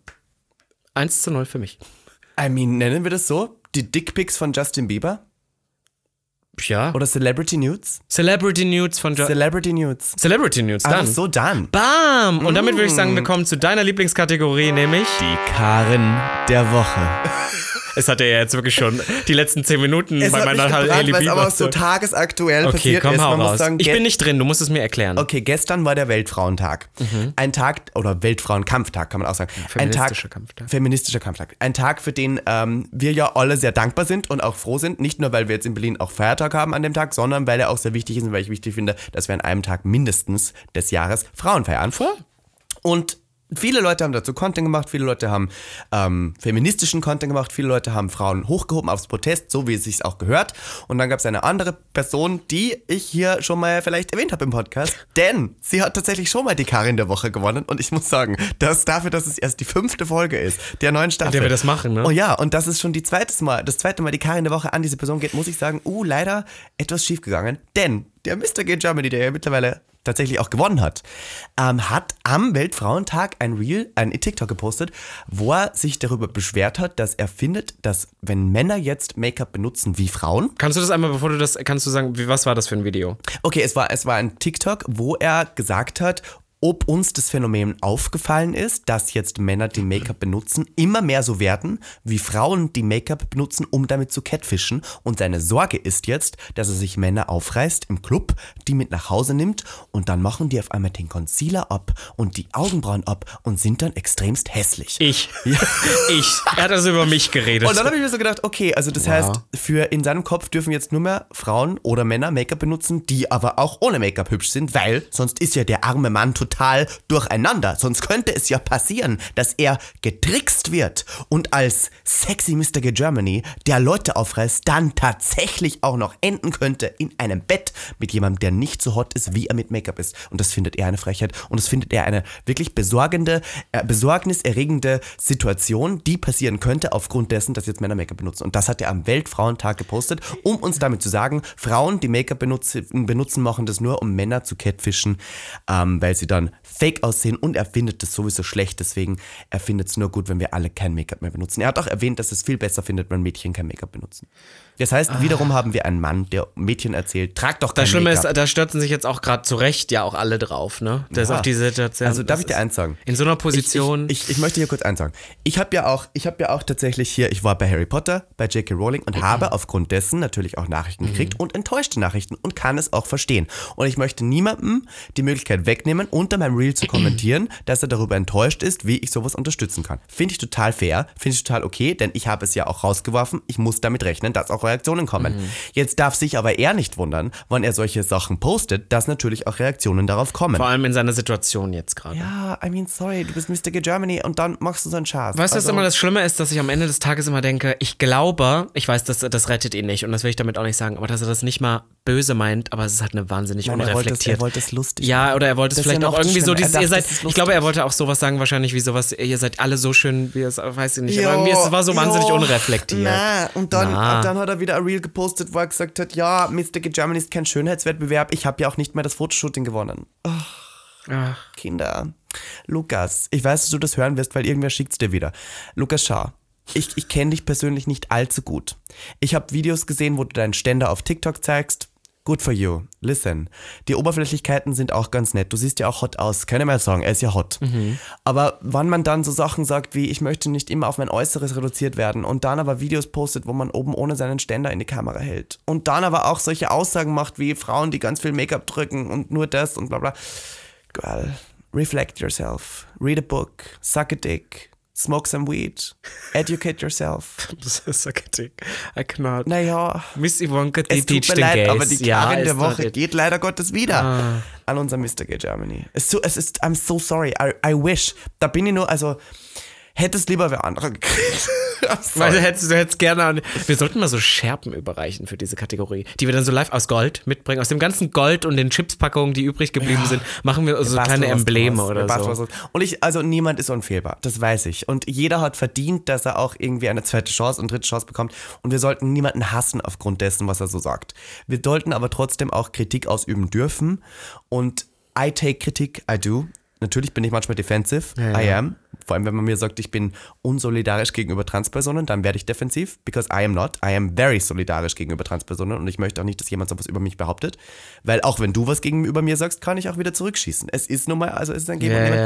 1 zu 0 für mich. I mean, nennen wir das so? Die Dickpics von Justin Bieber? Ja. Oder Celebrity Nudes? Celebrity Nudes von jo Celebrity Nudes. Celebrity Nudes, dann. Ach so, dann. Bam! Und damit würde ich sagen, wir kommen zu deiner Lieblingskategorie, nämlich. Die Karin der Woche. *laughs* Es hat ja jetzt wirklich schon die letzten zehn Minuten Es bei meiner Hailey weil es aber so tagesaktuell okay, passiert komm, ist. Man raus. sagen, ich bin nicht drin, du musst es mir erklären. Okay, gestern war der Weltfrauentag. Ein Tag, oder Weltfrauenkampftag kann man auch sagen. Ein Tag, Feministischer Kampftag. Feministischer Kampftag. Ein Tag, für den ähm, wir ja alle sehr dankbar sind und auch froh sind. Nicht nur, weil wir jetzt in Berlin auch Feiertag haben an dem Tag, sondern weil er auch sehr wichtig ist und weil ich wichtig finde, dass wir an einem Tag mindestens des Jahres Frauen feiern. Und viele Leute haben dazu Content gemacht, viele Leute haben ähm, feministischen Content gemacht, viele Leute haben Frauen hochgehoben aufs Protest, so wie es sich auch gehört. Und dann gab es eine andere Person, die ich hier schon mal vielleicht erwähnt habe im Podcast, denn sie hat tatsächlich schon mal die Karin der Woche gewonnen. Und ich muss sagen, das dafür, dass es erst die fünfte Folge ist der neuen Staffel. der wir das machen, ne? Oh ja, und das ist schon die zweites Mal, das zweite Mal die Karin der Woche an diese Person geht, muss ich sagen, uh, leider etwas schiefgegangen. Denn der Mr. Gay Germany, der ja mittlerweile tatsächlich auch gewonnen hat, ähm, hat am Weltfrauentag ein Reel, ein TikTok gepostet, wo er sich darüber beschwert hat, dass er findet, dass wenn Männer jetzt Make-up benutzen wie Frauen, Kannst du das einmal, bevor du das, kannst du sagen, wie, was war das für ein Video? Okay, es war, es war ein TikTok, wo er gesagt hat, ob uns das Phänomen aufgefallen ist, dass jetzt Männer, die Make-up benutzen, immer mehr so werden, wie Frauen, die Make-up benutzen, um damit zu catfischen. Und seine Sorge ist jetzt, dass er sich Männer aufreißt im Club, die mit nach Hause nimmt und dann machen die auf einmal den Concealer ab und die Augenbrauen ab und sind dann extremst hässlich. Ich. *laughs* Ich. Er hat also über mich geredet. Und dann habe ich mir so gedacht, okay, also das heißt, für in seinem Kopf dürfen jetzt nur mehr Frauen oder Männer Make-up benutzen, die aber auch ohne Make-up hübsch sind, weil sonst ist ja der arme Mann total durcheinander. Sonst könnte es ja passieren, dass er getrickst wird und als sexy Mr. Germany, der Leute aufreißt, dann tatsächlich auch noch enden könnte in einem Bett mit jemandem, der nicht so hot ist, wie er mit Make-up ist. Und das findet er eine Frechheit und das findet er eine wirklich besorgende, äh, besorgniserregende Situation, die passieren könnte aufgrund dessen, dass jetzt Männer Make-up benutzen. Und das hat er am Weltfrauentag gepostet, um uns damit zu sagen, Frauen, die Make-up benutzen, benutzen, machen das nur, um Männer zu catfischen, ähm, weil sie dann dann fake aussehen und er findet das sowieso schlecht, deswegen er findet es nur gut, wenn wir alle kein Make-up mehr benutzen. Er hat auch erwähnt, dass es viel besser findet, wenn Mädchen kein Make-up benutzen. Das heißt, wiederum haben wir einen Mann, der Mädchen erzählt, trag doch kein das Schlimme ist, da stürzen sich jetzt auch gerade zu Recht ja auch alle drauf, ne? Das ist Ja. auf diese Situation. Also darf ich dir ist- eins sagen? In so einer Position. Ich, ich, ich möchte hier kurz eins sagen. Ich habe ja auch, ich habe ja auch tatsächlich hier, ich war bei Harry Potter, bei J.K. Rowling und habe aufgrund dessen natürlich auch Nachrichten gekriegt und enttäuschte Nachrichten und kann es auch verstehen. Und ich möchte niemandem die Möglichkeit wegnehmen, unter meinem Reel zu kommentieren, *clears throat* dass er darüber enttäuscht ist, wie ich sowas unterstützen kann. Finde ich total fair, finde ich total okay, denn ich habe es ja auch rausgeworfen. Ich muss damit rechnen, dass auch Reaktionen kommen. Jetzt darf sich aber er nicht wundern, wann er solche Sachen postet, dass natürlich auch Reaktionen darauf kommen. vor allem in seiner Situation jetzt gerade. Ja, I mean, sorry, du bist Mr. Gay Germany und dann machst du so einen Schatz. Weißt du, was Also- immer das Schlimme ist, dass ich am Ende des Tages immer denke, ich glaube, ich weiß, das, das rettet ihn nicht und das will ich damit auch nicht sagen, aber dass er das nicht mal böse meint, aber es ist halt eine wahnsinnig Nein, er wollte es- unreflektiert. er wollte es lustig Ja, oder er wollte es vielleicht ja auch irgendwie so, dieses, ihr dachte, seid, es ist ich glaube, er wollte auch sowas sagen, wahrscheinlich wie sowas, ihr seid alle so schön, wie es, weiß ich nicht, Jo, aber irgendwie, es war so wahnsinnig jo, unreflektiert. Na, und dann, Na. dann hat er wieder ein Reel gepostet, wo er gesagt hat, ja, Mr. Germany ist kein Schönheitswettbewerb, ich habe ja auch nicht mehr das Fotoshooting gewonnen. Ach, Kinder. Lukas, ich weiß, dass du das hören wirst, weil irgendwer schickt's dir wieder. Lukas, schau. Ich, ich kenne dich persönlich nicht allzu gut. Ich habe Videos gesehen, wo du deinen Ständer auf TikTok zeigst. Good for you. Listen. Die Oberflächlichkeiten sind auch ganz nett. Du siehst ja auch hot aus. Kann ich mal sagen, er ist ja hot. Aber wann man dann so Sachen sagt wie, ich möchte nicht immer auf mein Äußeres reduziert werden und dann aber Videos postet, wo man oben ohne seinen Ständer in die Kamera hält und dann aber auch solche Aussagen macht wie Frauen, die ganz viel Make-up drücken und nur das und bla bla. Girl, reflect yourself. Read a book. Suck a dick. Smoke some weed. Educate yourself. *laughs* das ist okay. I cannot. Naja, Miss Ivanka, die es tut mir leid, Gays. aber die Karin ja, der Woche geht leider Gottes wieder Ah. an unser Mr. Gay Germany. Es, so, es ist, I'm so sorry, I, I wish. Da bin ich nur, also, hättest lieber wer andere gekriegt. *laughs* Weil du hättest, du hättest gerne. an- Wir sollten mal so Scherben überreichen für diese Kategorie, die wir dann so live aus Gold mitbringen. Aus dem ganzen Gold und den Chipspackungen, die übrig geblieben sind, machen wir so kleine Embleme oder so. was. Und ich, also niemand ist unfehlbar, das weiß ich. Und jeder hat verdient, dass er auch irgendwie eine zweite Chance und dritte Chance bekommt. Und wir sollten niemanden hassen aufgrund dessen, was er so sagt. Wir sollten aber trotzdem auch Kritik ausüben dürfen. Und I take Kritik, I do. Natürlich bin ich manchmal defensive. Ja, I ja. am. Vor allem, wenn man mir sagt, ich bin unsolidarisch gegenüber Transpersonen, dann werde ich defensiv, because I am not. I am very solidarisch gegenüber Transpersonen und ich möchte auch nicht, dass jemand so was über mich behauptet. Weil auch wenn du was gegenüber mir sagst, kann ich auch wieder zurückschießen. Es ist nun mal, also es ist ein Geben Ja, und Nehmen.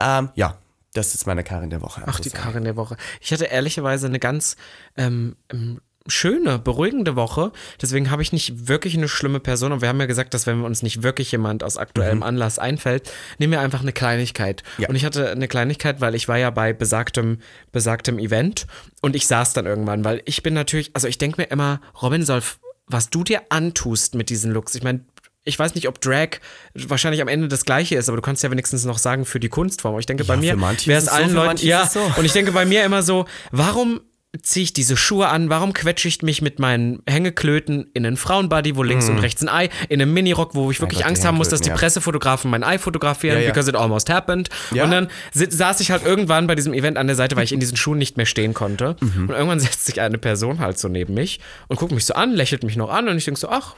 ja. Ähm, ja, das ist meine Karin der Woche. Ach, die. Karin der Woche. Ich hatte ehrlicherweise eine ganz ähm, ähm, schöne, beruhigende Woche. Deswegen habe ich nicht wirklich eine schlimme Person. Und wir haben ja gesagt, dass wenn uns nicht wirklich jemand aus aktuellem Anlass einfällt, nehmen wir einfach eine Kleinigkeit. Ja. Und ich hatte eine Kleinigkeit, weil ich war ja bei besagtem, besagtem Event und ich saß dann irgendwann, weil ich bin natürlich, also ich denke mir immer, Robin soll, was du dir antust mit diesen Looks, ich meine, ich weiß nicht, ob Drag wahrscheinlich am Ende das gleiche ist, aber du kannst ja wenigstens noch sagen für die Kunstform. Ich denke, bei Ja, mir für manche wäre es so, allen für Leuten, ja, so. und ich denke bei mir immer so, warum ziehe ich diese Schuhe an, warum quetsche ich mich mit meinen Hängeklöten in einen Frauenbody, wo links und rechts ein Ei, in einem Minirock, wo ich wirklich. Gott, Angst haben muss, dass die ja. Pressefotografen mein Ei fotografieren, Ja, ja. because it almost happened. Und dann saß ich halt irgendwann bei diesem Event an der Seite, weil ich in diesen Schuhen nicht mehr stehen konnte. Mhm. Und irgendwann *laughs* setzt sich eine Person halt so neben mich und guckt mich so an, lächelt mich noch an und ich denke so, ach,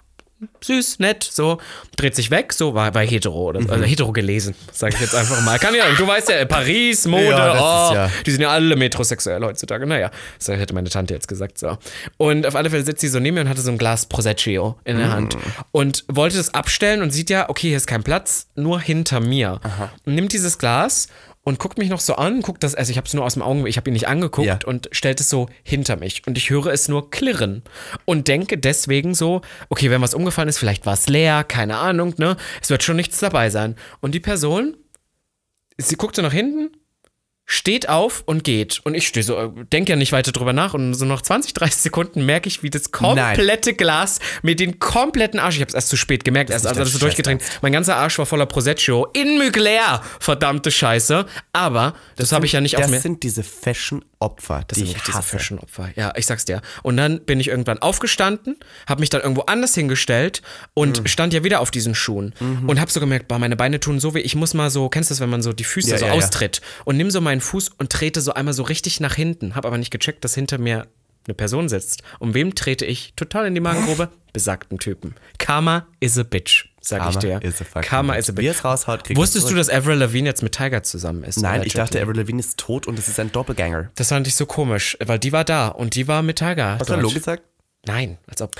süß, nett, so, dreht sich weg, so, war, war hetero oder Mhm. also hetero gelesen, sage ich jetzt einfach mal. Kann ja, du weißt ja, Paris, Mode, Ja, oh, ja- die sind ja alle metrosexuell heutzutage. Naja, das hätte meine Tante jetzt gesagt, so. Und auf alle Fälle sitzt sie so neben mir und hatte so ein Glas Prosecco in der Hand und wollte das abstellen und sieht ja, okay, hier ist kein Platz, nur hinter mir. Und nimmt dieses Glas und guckt mich noch so an, guckt das, also ich habe es nur aus dem Augen, ich habe ihn nicht angeguckt Ja. und stellt es so hinter mich und ich höre es nur klirren und denke deswegen so, okay, wenn was umgefallen ist, vielleicht war es leer, keine Ahnung, ne? Es wird schon nichts dabei sein. Und die Person, sie guckt so nach hinten, steht auf und geht. Und ich stehe so, äh, denke ja nicht weiter drüber nach. Und so nach 20, 30 Sekunden merke ich, wie das komplette Glas mit den kompletten Arsch, ich habe es erst zu spät gemerkt, erst ist also das so durchgedrängt. Mein ganzer Arsch war voller Prosecco, in leer, verdammte Scheiße. Aber das, habe ich ja nicht auf Das mir. sind diese Fashion-Opfer, Das ich hasse. Fashion-Opfer. Ja, ich sag's dir. Und dann bin ich irgendwann aufgestanden, habe mich dann irgendwo anders hingestellt und Mhm. stand ja wieder auf diesen Schuhen und habe so gemerkt, boah, meine Beine tun so weh. Ich muss mal so, kennst du das, wenn man so die Füße Ja, so ja, ja. austritt und nimm so meinen Fuß und trete so einmal so richtig nach hinten. Hab aber nicht gecheckt, dass hinter mir eine Person sitzt. Um wem trete ich? Total in die Magengrube? *laughs* Besagten Typen. Karma is a bitch, sag ich Karma dir. is a fucking Karma is a Wie bitch. es raushaut, kriegt Wusstest es du, dass Avril Lavigne jetzt mit Tiger zusammen ist? Nein, ich dachte? Avril Lavigne ist tot und es ist ein Doppelgänger. Das fand ich so komisch, weil die war da und die war mit Tiger. Hast du. Hallo gesagt? Nein, als ob.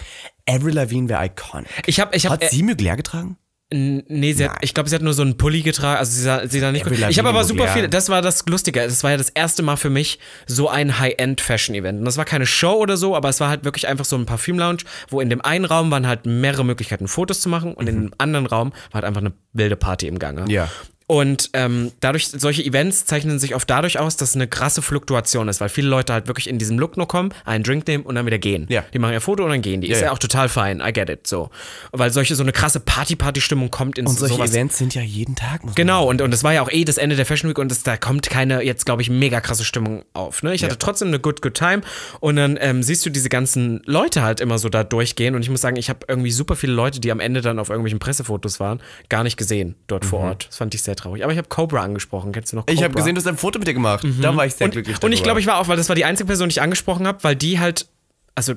Avril Lavigne wäre iconic. Ich habe, ich habe, Hat sie Mugler getragen? Nee, sie hat, ich glaube, sie hat nur so einen Pulli getragen, also sie sah, sie sah nicht gut. Avril Ich habe aber super ja. viele, das war das Lustige, das war ja das erste Mal für mich so ein High-End-Fashion-Event. Und das war keine Show oder so, aber es war halt wirklich einfach so ein Parfüm-Lounge, wo in dem einen Raum waren halt mehrere Möglichkeiten, Fotos zu machen und in dem anderen Raum war halt einfach eine wilde Party im Gange. Mhm. Ja. Und ähm, dadurch, solche Events zeichnen sich oft dadurch aus, dass eine krasse Fluktuation ist, weil viele Leute halt wirklich in diesem Look nur kommen, einen Drink nehmen und dann wieder gehen. Ja. Die machen ihr Foto und dann gehen die. ist ja. ja auch total fein, I get it, so. Weil solche, so eine krasse Party-Party-Stimmung kommt in Und solche sowas. Events sind ja jeden Tag. Muss Genau, und, und das war ja auch eh das Ende der Fashion Week und das, da kommt keine, jetzt glaube ich, mega krasse Stimmung auf. Ne? Ich hatte trotzdem eine good, good time und dann ähm, siehst du diese ganzen Leute halt immer so da durchgehen und ich muss sagen, ich habe irgendwie super viele Leute, die am Ende dann auf irgendwelchen Pressefotos waren, gar nicht gesehen dort vor Ort. Das fand ich sehr traurig. Aber ich habe Cobra angesprochen. Kennst du noch Cobra? Ich habe gesehen, du hast ein Foto mit dir gemacht. Da war ich sehr und, glücklich. und ich darüber. glaube, ich war auch, weil das war die einzige Person, die ich angesprochen habe, weil die halt, also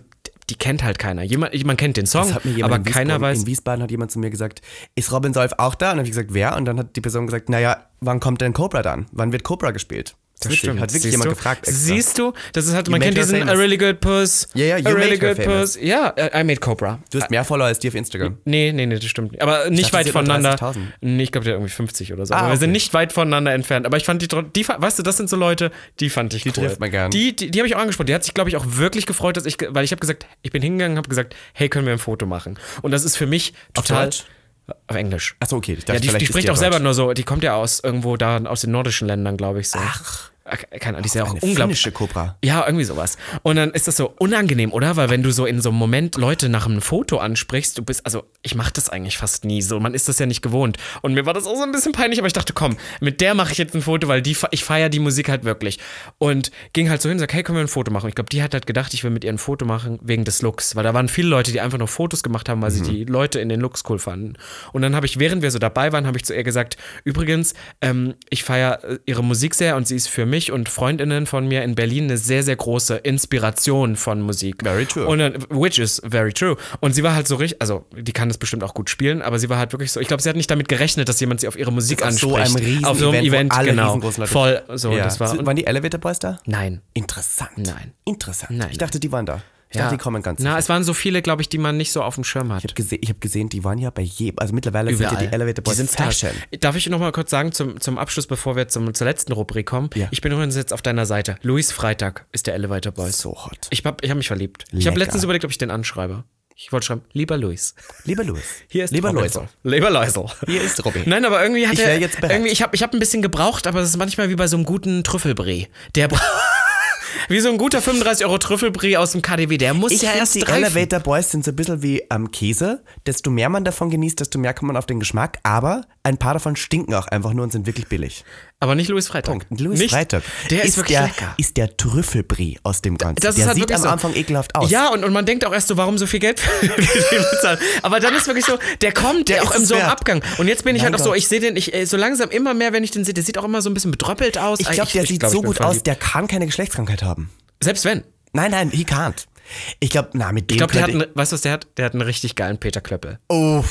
die kennt halt keiner. Jemand, man kennt den Song, Das hat mir jemand aber in keiner weiß. In Wiesbaden hat jemand zu mir gesagt, ist Robin Solf auch da? Und dann habe ich gesagt, wer? Und dann hat die Person gesagt, naja, wann kommt denn Cobra dann? Wann wird Cobra gespielt? Das Witzig, stimmt. Hat wirklich Siehst jemand du? gefragt. extra. Siehst du? Das ist halt, man kennt diesen famous. A Really Good Puss. Ja, ja, you A Really Good. Puss. Ja, I made Cobra. Du hast mehr Follower als die auf Instagram. Nee, nee, nee, das stimmt nicht. Aber nicht dachte, weit voneinander. 30.000. Nee, ich glaube, der hat irgendwie 50 oder so. Ah, Aber wir sind okay. nicht weit voneinander entfernt. Aber ich fand die, die, weißt du, das sind so Leute, die fand ich Die cool. trifft man gern. Die, die, die habe ich auch angesprochen. Die hat sich, glaube ich, auch wirklich gefreut, dass ich, weil ich habe gesagt, ich bin hingegangen, habe gesagt, hey, können wir ein Foto machen? Und das ist für mich total. Deutsch? Auf Englisch. Achso, okay. Ich dachte, Ja, die, die spricht auch selber nur so, die kommt ja aus irgendwo da, aus den nordischen Ländern, glaube ich so. Ach. Keine Ahnung, die ist ja auch Eine unglaublich. finnische Cobra. Ja, irgendwie sowas. Und dann ist das so unangenehm, oder? Weil wenn du so in so einem Moment Leute nach einem Foto ansprichst, du bist, also ich mache das eigentlich fast nie so, man ist das ja nicht gewohnt. Und mir war das auch so ein bisschen peinlich, aber ich dachte, komm, mit der mache ich jetzt ein Foto, weil die, ich feiere die Musik halt wirklich. Und ging halt so hin und sag, hey, können wir ein Foto machen? Ich glaube, die hat halt gedacht, ich will mit ihr ein Foto machen wegen des Looks, weil da waren viele Leute, die einfach nur Fotos gemacht haben, weil sie die Leute in den Looks cool fanden. Und dann habe ich, während wir so dabei waren, habe ich zu ihr gesagt, übrigens, ähm, ich feiere ihre Musik sehr und sie ist für mich mich und Freundinnen von mir in Berlin eine sehr, sehr große Inspiration von Musik. Very true. Und which is very true. Und sie war halt so richtig, also die kann das bestimmt auch gut spielen, aber sie war halt wirklich so, ich glaube, sie hat nicht damit gerechnet, dass jemand sie auf ihre Musik Auf so anspricht. einem riesen auf so einem Event, Event, alle genau. Voll, so, ja. das war. So, Und, waren die Elevator Boys da? nein. Interessant. Nein. Interessant. Nein. Ich dachte, die waren da. Dachte, die kommen ganz Na, sicher. es waren so viele, glaube ich, die man nicht so auf dem Schirm hat. Ich habe gese hab gesehen, die waren ja bei jedem, also mittlerweile sind ja die Elevator Boys die sind. Fashion. Darf ich noch mal kurz sagen zum, zum Abschluss, bevor wir zum, zur letzten Rubrik kommen? Ja. Ich bin übrigens jetzt auf deiner Seite. Luis Freitag ist der Elevator Boys. So hot. Ich habe ich hab mich verliebt. Ich habe Lecker. letztens überlegt, ob ich den anschreibe. Ich wollte schreiben, lieber Luis. Lieber Louis. *laughs* Hier ist Lieber. Leute. Lieber Läusel. Hier ist Robby. Nein, aber irgendwie hat Ich er, jetzt bereit. irgendwie, ich habe ich hab ein bisschen gebraucht, aber es ist manchmal wie bei so einem guten Trüffelbrie. Der bra- *laughs* wie so ein guter 35 Euro Trüffelbrie aus dem KDW, der muss Ich ja erst die reifen. Elevator Boys sind so ein bisschen wie am Käse. Desto mehr man davon genießt, desto mehr kommt man auf den Geschmack. Aber ein paar davon stinken auch einfach nur und sind wirklich billig. Aber nicht Louis Freitag. Punkt. Louis nicht. Freitag Der ist, wirklich der, lecker. ist der Trüffelbrie aus dem Ganzen. Das ist der halt sieht am so. Anfang ekelhaft aus. Ja, und, und man denkt auch erst so, warum so viel Geld *laughs* bezahlen. Aber dann ist wirklich so, der kommt Der auch ist im so. Abgang. Und jetzt bin ich Mein halt auch so, Gott. ich sehe den, ich, äh, so langsam immer mehr, wenn ich den sehe, der sieht auch immer so ein bisschen bedröppelt aus. ich glaube, der ich sieht glaub, so gut aus, der kann keine Geschlechtskrankheit haben. Selbst wenn. Nein, nein, he can't. Ich glaube, na, mit dem Ich glaube, der hat, einen, weißt du, was der hat? Der hat einen richtig geilen Peter Klöppel. Oh,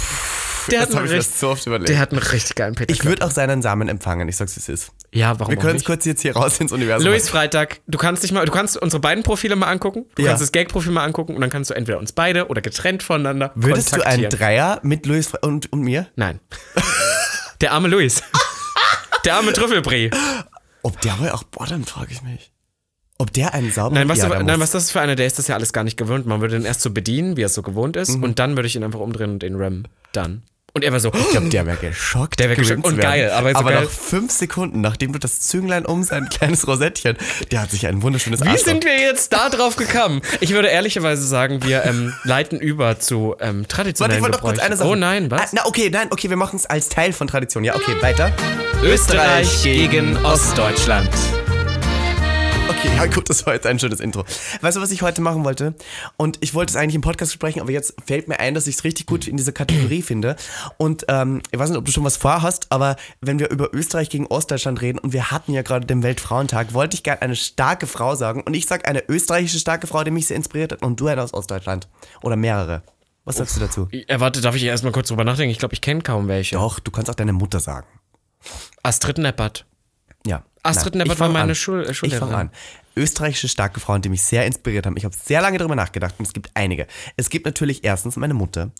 Der das habe ich mir richtig- so oft überlegt. Der hat einen richtig geilen Peter ich würde auch seinen Samen empfangen, ich sag's, wie es ist. Ja, warum Wir können es kurz jetzt hier raus ins Universum. Luis Freitag, du kannst dich mal, du kannst unsere beiden Profile mal angucken, du Ja. kannst das Gag-Profil mal angucken und dann kannst du entweder uns beide oder getrennt voneinander Würdest du einen. Dreier mit Luis Fre- und, und mir? Nein. *laughs* Der arme Luis. Der arme Trüffelbrie. Ob der wohl auch, boah, dann frage ich mich. Ob der einen sauberen Nein, was, ja, nein, was das für einer, der ist das ja alles gar nicht gewöhnt. Man würde ihn erst so bedienen, wie er es so gewohnt ist, Mhm. und dann würde ich ihn einfach umdrehen und den Ram dann. Und er war so, Ich glaube, der wäre geschockt. Der wär geschockt und geil, aber aber geil. nach fünf Sekunden, nachdem du das Zünglein um sein kleines Rosettchen, der hat sich ein wunderschönes wie Arschloch. sind wir jetzt da drauf gekommen? Ich würde ehrlicherweise sagen, wir ähm, leiten über zu ähm, Warte, traditionellen ich wollte noch kurz eine Sache. Oh nein, Ah, was? na, okay, nein, okay, wir machen es als Teil von Tradition. Ja, okay, weiter. Österreich gegen Ostdeutschland. Okay, ja gut, das war jetzt ein schönes Intro. Weißt du, was ich heute machen wollte? Und ich wollte es eigentlich im Podcast sprechen, aber jetzt fällt mir ein, dass ich es richtig gut in dieser Kategorie finde. Und ähm, ich weiß nicht, ob du schon was vorhast, aber wenn wir über Österreich gegen Ostdeutschland reden und wir hatten ja gerade den Weltfrauentag, wollte ich gerne eine starke Frau sagen. Und ich sage eine österreichische starke Frau, die mich sehr inspiriert hat. Und du eine aus Ostdeutschland. Oder mehrere. Was sagst du dazu? Äh, warte, darf ich erstmal kurz drüber nachdenken? Ich glaube, ich kenne kaum welche. Doch, du kannst auch deine Mutter sagen. Astrid Neppert. Ja. Astrid ich fang war meine an. Schul- äh, Ich Schullehrerin. fange an. Österreichische starke Frauen, die mich sehr inspiriert haben. Ich habe sehr lange darüber nachgedacht und es gibt einige. Es gibt natürlich erstens meine Mutter.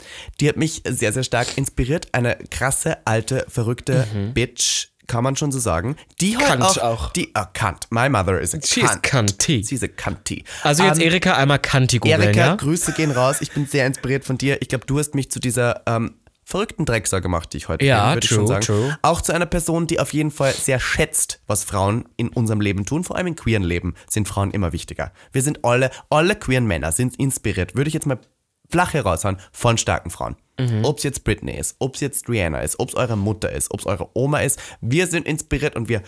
Die hat mich sehr, sehr stark inspiriert. Eine krasse, alte, verrückte Bitch, kann man schon so sagen. Die Mhm. Kant auch, auch. Die, ah, Kant. My mother is a She is Kant. Kanti. Sie ist a Kanti. Also jetzt Ähm, Erika einmal Kanti googeln, Erika, ja? Grüße gehen raus. Ich bin sehr inspiriert von dir. Ich glaube, du hast mich zu dieser ähm, verrückten Drecksau gemacht, die ich heute Ja, bin, würde ich schon sagen. true. Auch zu einer Person, die auf jeden Fall sehr schätzt, was Frauen in unserem Leben tun. Vor allem im queeren Leben sind Frauen immer wichtiger. Wir sind alle, alle queeren Männer sind inspiriert. Würde ich jetzt mal flach heraushauen von starken Frauen. Mhm. Ob es jetzt Britney ist, ob es jetzt Rihanna ist, ob es eure Mutter ist, ob es eure Oma ist. Wir sind inspiriert und wir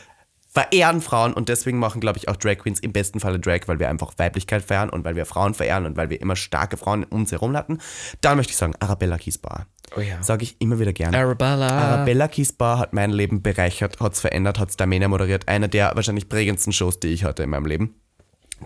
verehren Frauen und deswegen machen, glaube ich, auch Drag Queens im besten Falle Drag, weil wir einfach Weiblichkeit verehren und weil wir Frauen verehren und weil wir immer starke Frauen um uns herum hatten. Dann möchte ich sagen, Arabella Kiesbauer. Oh ja. Sage ich immer wieder gerne. Arabella. Arabella Kiesbauer hat mein Leben bereichert, hat es verändert, hat es Damena moderiert. Eine der wahrscheinlich prägendsten Shows, die ich hatte in meinem Leben.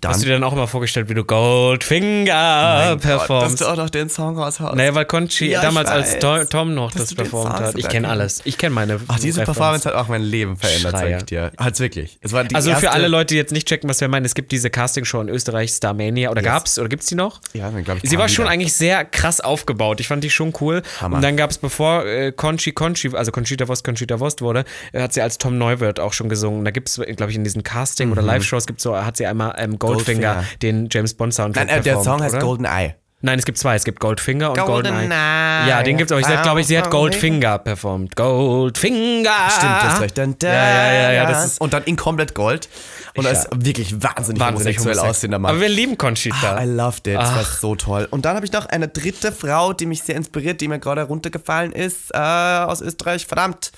Dann, Hast du dir dann auch immer vorgestellt, wie du Goldfinger Gott, dass performst? du auch noch den Song raushaust. Naja, weil Conchi Ja, damals als. To- Tom noch Dass das performt hat. Ich kenne alles. Ich kenne meine. Ach, diese Reference. Performance hat auch mein Leben verändert, sag Schreier. ich dir. Hat's wirklich. Es war die Also erste, für alle Leute, die jetzt nicht checken, was wir meinen, es gibt diese Castingshow in Österreich, Starmania, oder gab's, oder gibt's die noch? Ja, dann glaub ich, Sie war schon wieder. eigentlich sehr krass aufgebaut. Ich fand die schon cool. Hammer. Und dann gab's, bevor äh, Conchi Conchi, also Conchita Wurst Conchita Wurst wurde, hat sie als Tom Neuwirth auch schon gesungen. Da gibt's, glaube ich, in diesen Casting- oder Live-Shows gibt's so, hat sie einmal ähm, Goldfinger. Goldfinger. den James Bond Soundtrack Nein, äh, der performt, Song heißt oder? Golden Eye. Nein, es gibt zwei. Es gibt Goldfinger und Goldeneye. Goldeneye. Ja, den gibt's auch. Hat, glaube ich, sie hat Goldfinger performt. Goldfinger. Stimmt, du hast recht. Dann, Ja, ja, ja, ja, das ist- und dann in komplett Gold. Und das ist wirklich wahnsinnig, Wahnsinnig homosexuell homosexuell. aussehender Mann. Aber wir lieben Conchita. Ah, I loved it. Das war Ach. so toll. Und dann habe ich noch eine dritte Frau, die mich sehr inspiriert, die mir gerade runtergefallen ist, äh, aus Österreich. Verdammt.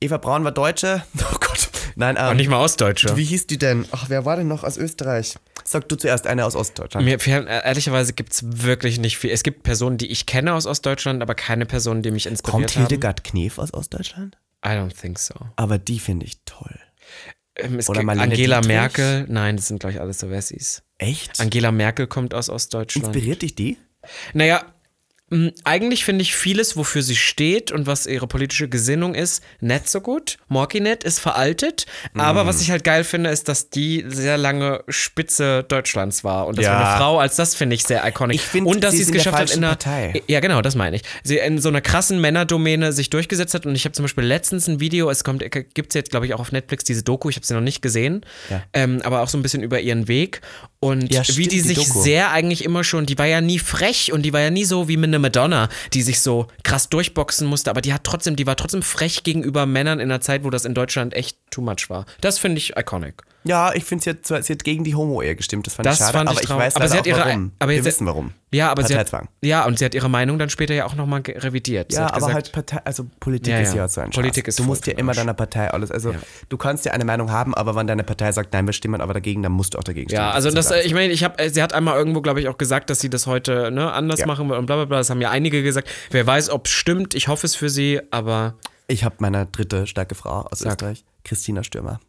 Eva Braun war Deutsche. *laughs* Oh Gott. Nein, Und ähm, nicht mal Ostdeutsche. wie hieß die denn? Ach, wer war denn noch aus Österreich? Sag du zuerst eine aus Ostdeutschland. Mir fehlen, äh, ehrlicherweise gibt es wirklich nicht viel. Es gibt Personen, die ich kenne aus Ostdeutschland, aber keine Personen, die mich inspiriert Kommt haben. Hildegard Knef aus Ostdeutschland? I don't think so. Aber die finde ich toll. Ähm, es Oder Marlene Angela Dietrich? Merkel. Nein, das sind, glaube ich, alles so Wessis. Echt? Angela Merkel kommt aus Ostdeutschland. Inspiriert dich die? Naja, eigentlich finde ich vieles, wofür sie steht und was ihre politische Gesinnung ist, nicht so gut. Morkinet ist veraltet, Mhm. aber was ich halt geil finde, ist, dass die sehr lange Spitze Deutschlands war. Und das Ja. war eine Frau, als das finde ich sehr iconic. Ich find, und dass sie es geschafft hat in einer. Partei. Ja, genau, das meine ich. Sie in so einer krassen Männerdomäne sich durchgesetzt hat. Und ich habe zum Beispiel letztens ein Video, es kommt, gibt es jetzt, glaube ich, auch auf Netflix, diese Doku, ich habe sie noch nicht gesehen, Ja. ähm, aber auch so ein bisschen über ihren Weg. Und Ja, wie stimmt, die die sich Doku. sehr eigentlich immer schon, die war ja nie frech und die war ja nie so wie mit einer Madonna, die sich so krass durchboxen musste, aber die hat trotzdem, die war trotzdem frech gegenüber Männern in einer Zeit, wo das in Deutschland echt too much war. Das finde ich iconic. Ja, ich finde, sie hat, sie hat gegen die Homo-Ehe gestimmt. Das fand Das ich schade, fand ich aber ich weiß aber sie hat ihre, warum. Aber Wir wissen warum. Ja, aber sie hat, ja, und sie hat ihre Meinung dann später ja auch nochmal revidiert. Sie Ja, aber gesagt, halt Partei, also Politik Ja, ist ja. ja so ein Politik Schatz. ist Du musst ja immer deiner Partei alles, also Ja. du kannst ja eine Meinung haben, aber wenn deine Partei sagt, nein, wir stimmen aber dagegen, dann musst du auch dagegen stimmen. Ja, also das, äh, ich meine, ich habe, sie hat einmal irgendwo, glaube ich, auch gesagt, dass sie das heute ne, anders Ja. machen will und bla bla bla. Das haben ja einige gesagt. Wer weiß, ob es stimmt. Ich hoffe es für sie, aber ich habe meine dritte starke Frau aus Sag. Österreich, Christina Stürmer.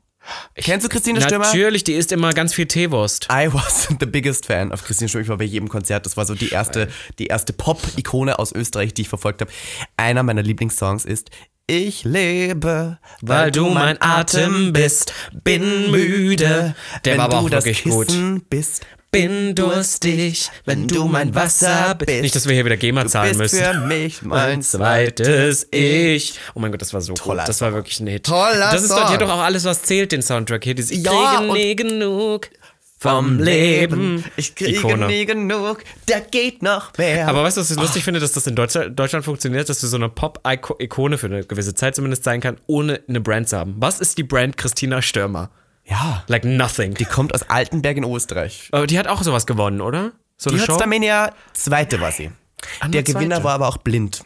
Kennst du Christina Stürmer? natürlich, die isst immer ganz viel Teewurst. I was the biggest fan of Christina Stürmer. Ich war bei jedem Konzert. Das war so die erste, die erste Pop-Ikone aus Österreich, die ich verfolgt habe. Einer meiner Lieblingssongs ist Ich lebe, Weil du mein Atem bist, bin müde. Der wenn war aber du auch das wirklich gut. Kissen bist. Bin durstig, wenn du mein Wasser bist. Nicht, dass wir hier wieder GEMA Du zahlen bist müssen. für mich *laughs* mein zweites Ich. Oh mein Gott, das war so Toller gut. Das war wirklich ein Hit. Toller das ist doch, Song. hat doch auch alles, was zählt, den Soundtrack hier. Dieses Ich Ja, kriege nie genug vom Leben. Ich kriege Ikone. nie genug, da geht noch mehr. Aber weißt du, was ich lustig finde, dass das in Deutschland, Deutschland funktioniert, dass du so eine Pop-Ikone für eine gewisse Zeit zumindest sein kann, ohne eine Brand zu haben. Was ist die Brand Christina Stürmer? Ja, Like nothing. die kommt aus Altenberg in Österreich. Aber die hat auch sowas gewonnen, oder? So Die eine hat? Starmania zweite war sie. Nur Der Gewinner zweite. war aber auch blind.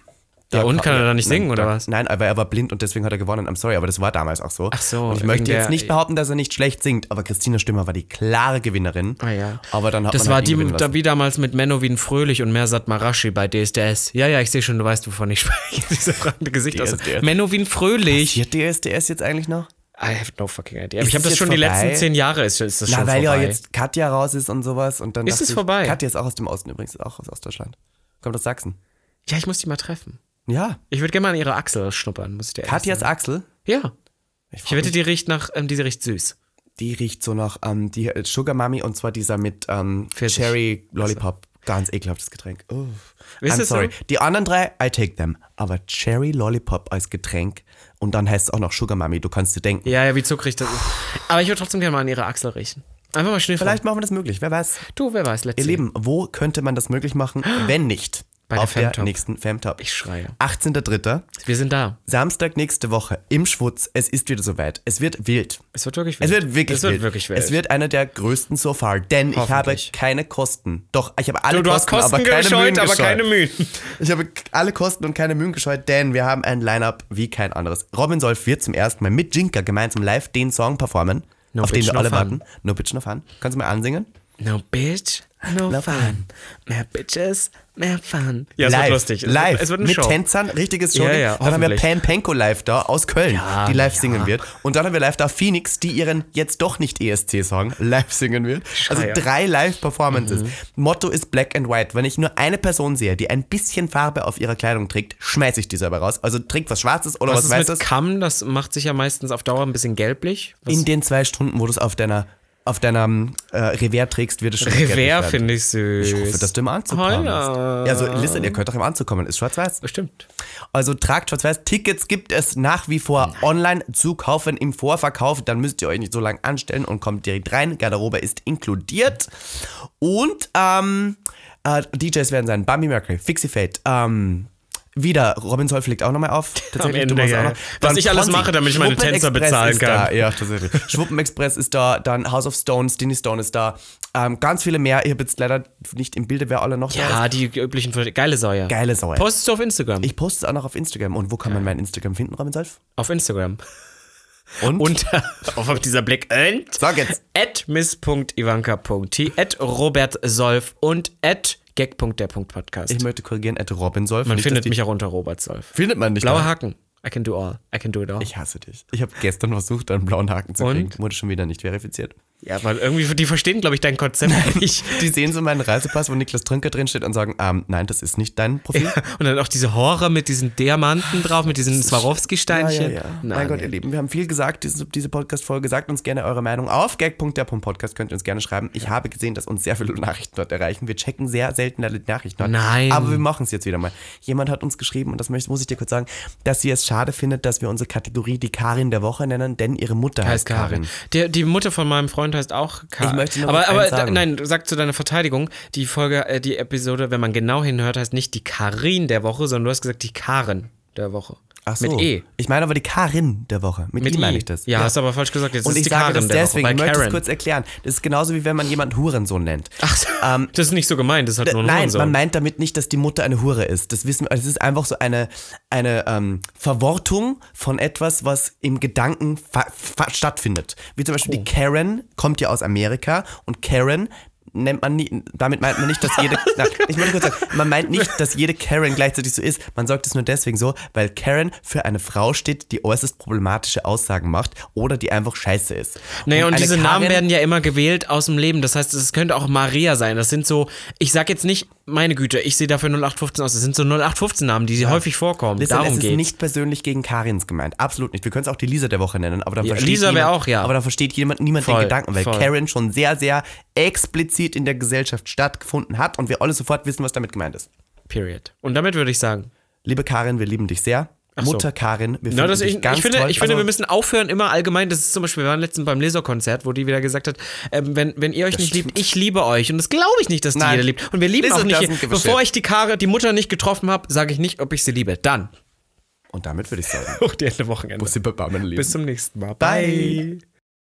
Ja, und kann er da nicht Nein, singen, oder was? Nein, aber er war blind und deswegen hat er gewonnen. I'm sorry, aber das war damals auch so. Ach so, Und ich möchte jetzt der- nicht behaupten, dass er nicht schlecht singt, aber Christina Stürmer war die klare Gewinnerin. Ah ja. Aber dann hat Das man war halt die, da wie damals mit Menowin Fröhlich und Mersat Marashi bei DSDS. Ja, ja, ich sehe schon, du weißt, wovon ich *laughs* spreche. Diese fragende Gesicht aus. DSDS. Menowin Fröhlich. Passiert DSDS jetzt eigentlich noch? I have no fucking idea. Ist ich habe das schon jetzt die letzten vorbei? zehn Jahre ist, ist das Na, schon weil vorbei. ja jetzt Katja raus ist und sowas. Und dann Ist es ich, vorbei? Katja ist auch aus dem Osten übrigens, ist auch aus Ostdeutschland. Kommt aus Sachsen. ja, ich muss die mal treffen. Ja. Ich würde gerne mal an ihre Achsel schnuppern, muss ich dir Katjas sagen. Axel, Ja. ich, Ich wette, die riecht nach, ähm, die riecht süß. die riecht so nach ähm, die äh, Sugar Mami und zwar dieser mit ähm. Cherry Lollipop. Ganz ekelhaftes Getränk. Oh. I'm sorry. so? Die anderen drei, I take them. Aber Cherry Lollipop als Getränk und dann heißt es auch noch Sugar Mami, du kannst dir denken. Ja, ja, wie zuckrig das ist. Aber ich würde trotzdem gerne mal an ihre Achsel riechen. Einfach mal schnüffeln. Vielleicht machen wir das möglich, wer weiß. Du, wer weiß, Ihr Lieben, wo könnte man das möglich machen, wenn nicht Bei der auf der Femtop. nächsten Femtop? Ich schreie. 18.03. Wir sind da. Samstag nächste Woche im Schwutz. Es ist wieder soweit. Es wird wild. Es wird wirklich Es wild. wird wirklich es wird wild. wirklich wild. Es wird einer der größten so far, denn ich habe keine Kosten. Doch, ich habe alle du, du Kosten, Kosten aber keine gescheut, Mühen aber gescheut. keine Mühen. Ich habe alle Kosten und keine Mühen gescheut, denn wir haben ein Line-Up wie kein anderes. Robin Solf wird zum ersten Mal mit Jinka gemeinsam live den Song performen, No auf den wir alle warten. No Bitch, no fun. Kannst du mal ansingen? No bitch, no, No fun. fun. Mehr Bitches, mehr Fun. Ja, es live, wird lustig. Es live, Wird, es wird eine mit Show. Tänzern, richtiges Show. Ja, ja, Dann haben wir. Pam Penko live da aus Köln, Ja, die live ja. singen wird. Und dann haben wir live da Phoenix, die ihren jetzt doch nicht ESC-Song live singen wird. Also Schreier. drei Live-Performances. Mhm. Motto ist Black and White. Wenn ich nur eine Person sehe, die ein bisschen Farbe auf ihrer Kleidung trägt, schmeiße ich die selber raus. Also trägt was Schwarzes oder Was was, ist mit Weißes. Kamm? Das macht sich ja meistens auf Dauer ein bisschen gelblich. Was In den zwei Stunden, wo du es auf deiner auf deiner ähm, äh, Revers trägst, wird es schon Revers finde ich süß. Ich hoffe, dass du im Anzug kommst. Ja, also listen, ihr könnt doch im Anzug kommen, ist schwarz-weiß. Bestimmt. Also tragt schwarz-weiß. Tickets gibt es nach wie vor online zu kaufen im Vorverkauf. Dann müsst ihr euch nicht so lange anstellen und kommt direkt rein. Garderobe ist inkludiert. Und ähm, äh, DJs werden sein Bambi Mercury, Fixie Fate, ähm, wieder, Robin Solf legt auch nochmal auf. Tatsächlich, Ende, du machst ja, auch ja. noch. Was Dann ich alles Ponzi, mache, damit ich meine Tänzer bezahlen ist kann. Da. Ja, tatsächlich. Schwuppenexpress ist da, dann House of Stones, Dinny Stone ist da. Ähm, ganz viele mehr. Ich habe jetzt leider nicht im Bilde, wer alle noch da ist. Ja, die üblichen. Geile Säue. Geile Sau. Postest du auf Instagram? Ich poste es auch noch auf Instagram. Und wo kann man mein Instagram finden, Robin Solf? auf Instagram. Und? Unter *laughs* auf dieser Blick und Sag jetzt. at miss.ivanka.t at Robert Solf und at gag.der.podcast. Ich möchte korrigieren, at Robin Solf. Man Nicht, findet mich auch unter Robert Solf. Findet man nicht. Blauer? Haken. I can do all. I can do it all. Ich hasse dich. Ich habe gestern versucht, einen blauen Haken zu Und? kriegen. Wurde schon wieder nicht verifiziert. Ja, weil irgendwie, die verstehen, glaube ich, dein Konzept nicht. Die sehen so meinen Reisepass, wo Niklas Trünker drinsteht und sagen, ähm, nein, das ist nicht dein Profil. Und dann auch diese Horror mit diesen Diamanten drauf, mit diesen Swarovski-Steinchen. mein Nein, Gott, ihr Lieben, wir haben viel gesagt, diese, diese Podcast-Folge. Sagt uns gerne eure Meinung auf gag.der.podcast, könnt ihr uns gerne schreiben. Ich habe gesehen, dass uns sehr viele Nachrichten dort erreichen. Wir checken sehr selten alle Nachrichten dort. Nein. Aber wir machen es jetzt wieder mal. Jemand hat uns geschrieben, und das muss ich dir kurz sagen, dass sie es schade findet, dass wir unsere Kategorie die Karin der Woche nennen, denn ihre Mutter heißt heißt Karin. Karin. Der, die Mutter von meinem Freund heißt auch Karin. Ich möchte nur aber, aber sagen. nein, sag zu deiner Verteidigung, die Folge, äh, die Episode, wenn man genau hinhört, heißt nicht die Karin der Woche, sondern du hast gesagt die Karen der Woche. Ach so. Mit E. Ich meine aber die Karin der Woche. Mit, Mit I meine ich das. Ja, hast du aber falsch gesagt. Jetzt Und ist ich die sage Karin das der deswegen, Woche ich möchte es kurz erklären. Das ist genauso wie wenn man jemanden Hurensohn nennt. Ach, Ähm, das ist nicht so gemeint, das ist halt nur ein Nein, Hurensohn. man meint damit nicht, dass die Mutter eine Hure ist. Das wissen wir. Es ist einfach so eine, eine ähm, Verwortung von etwas, was im Gedanken stattfindet. Wie zum Beispiel Oh. die Karen kommt ja aus Amerika und Karen nennt man nie, damit meint man nicht, dass jede, *laughs* na, ich möchte kurz sagen, man meint nicht, dass jede Karen gleichzeitig so ist. Man sagt es nur deswegen so, weil Karen für eine Frau steht, die äußerst problematische Aussagen macht oder die einfach scheiße ist. Naja, und, eine diese Namen Karin- werden ja immer gewählt aus dem Leben. Das heißt, es könnte auch Maria sein. Das sind so, ich sag jetzt nicht, meine Güte, ich sehe dafür 0815 aus. Das sind so 0815-Namen, die häufig vorkommen. Listen, Darum es ist geht's. nicht persönlich gegen Karins gemeint. Absolut nicht. Wir können es auch die Lisa der Woche nennen. Aber dann Ja, versteht Lisa wär niemand, auch, ja. Aber dann versteht jemand, niemand Voll, den Gedanken, weil voll. Karen schon sehr, sehr explizit in der Gesellschaft stattgefunden hat und wir alle sofort wissen, was damit gemeint ist. Period. Und damit würde ich sagen, Liebe Karin, wir lieben dich sehr. So. Mutter Karin, wir Na, das, ich, ganz ich finde, toll. ich finde Also, wir müssen aufhören, immer allgemein. Das ist zum Beispiel, wir waren letztens beim Laserkonzert, wo die wieder gesagt hat, ähm, wenn, wenn ihr euch nicht liebt, ich liebe euch. Und das glaube ich nicht, dass die Nein. jeder liebt. Und wir lieben Lisa auch nicht. a Bevor ich die Kare, die Mutter nicht getroffen habe, sage ich nicht, ob ich sie liebe. Dann. Und damit würde ich sagen, *laughs* Hoch die Ende Wochenende. Bussi. Bis zum nächsten Mal. Bye.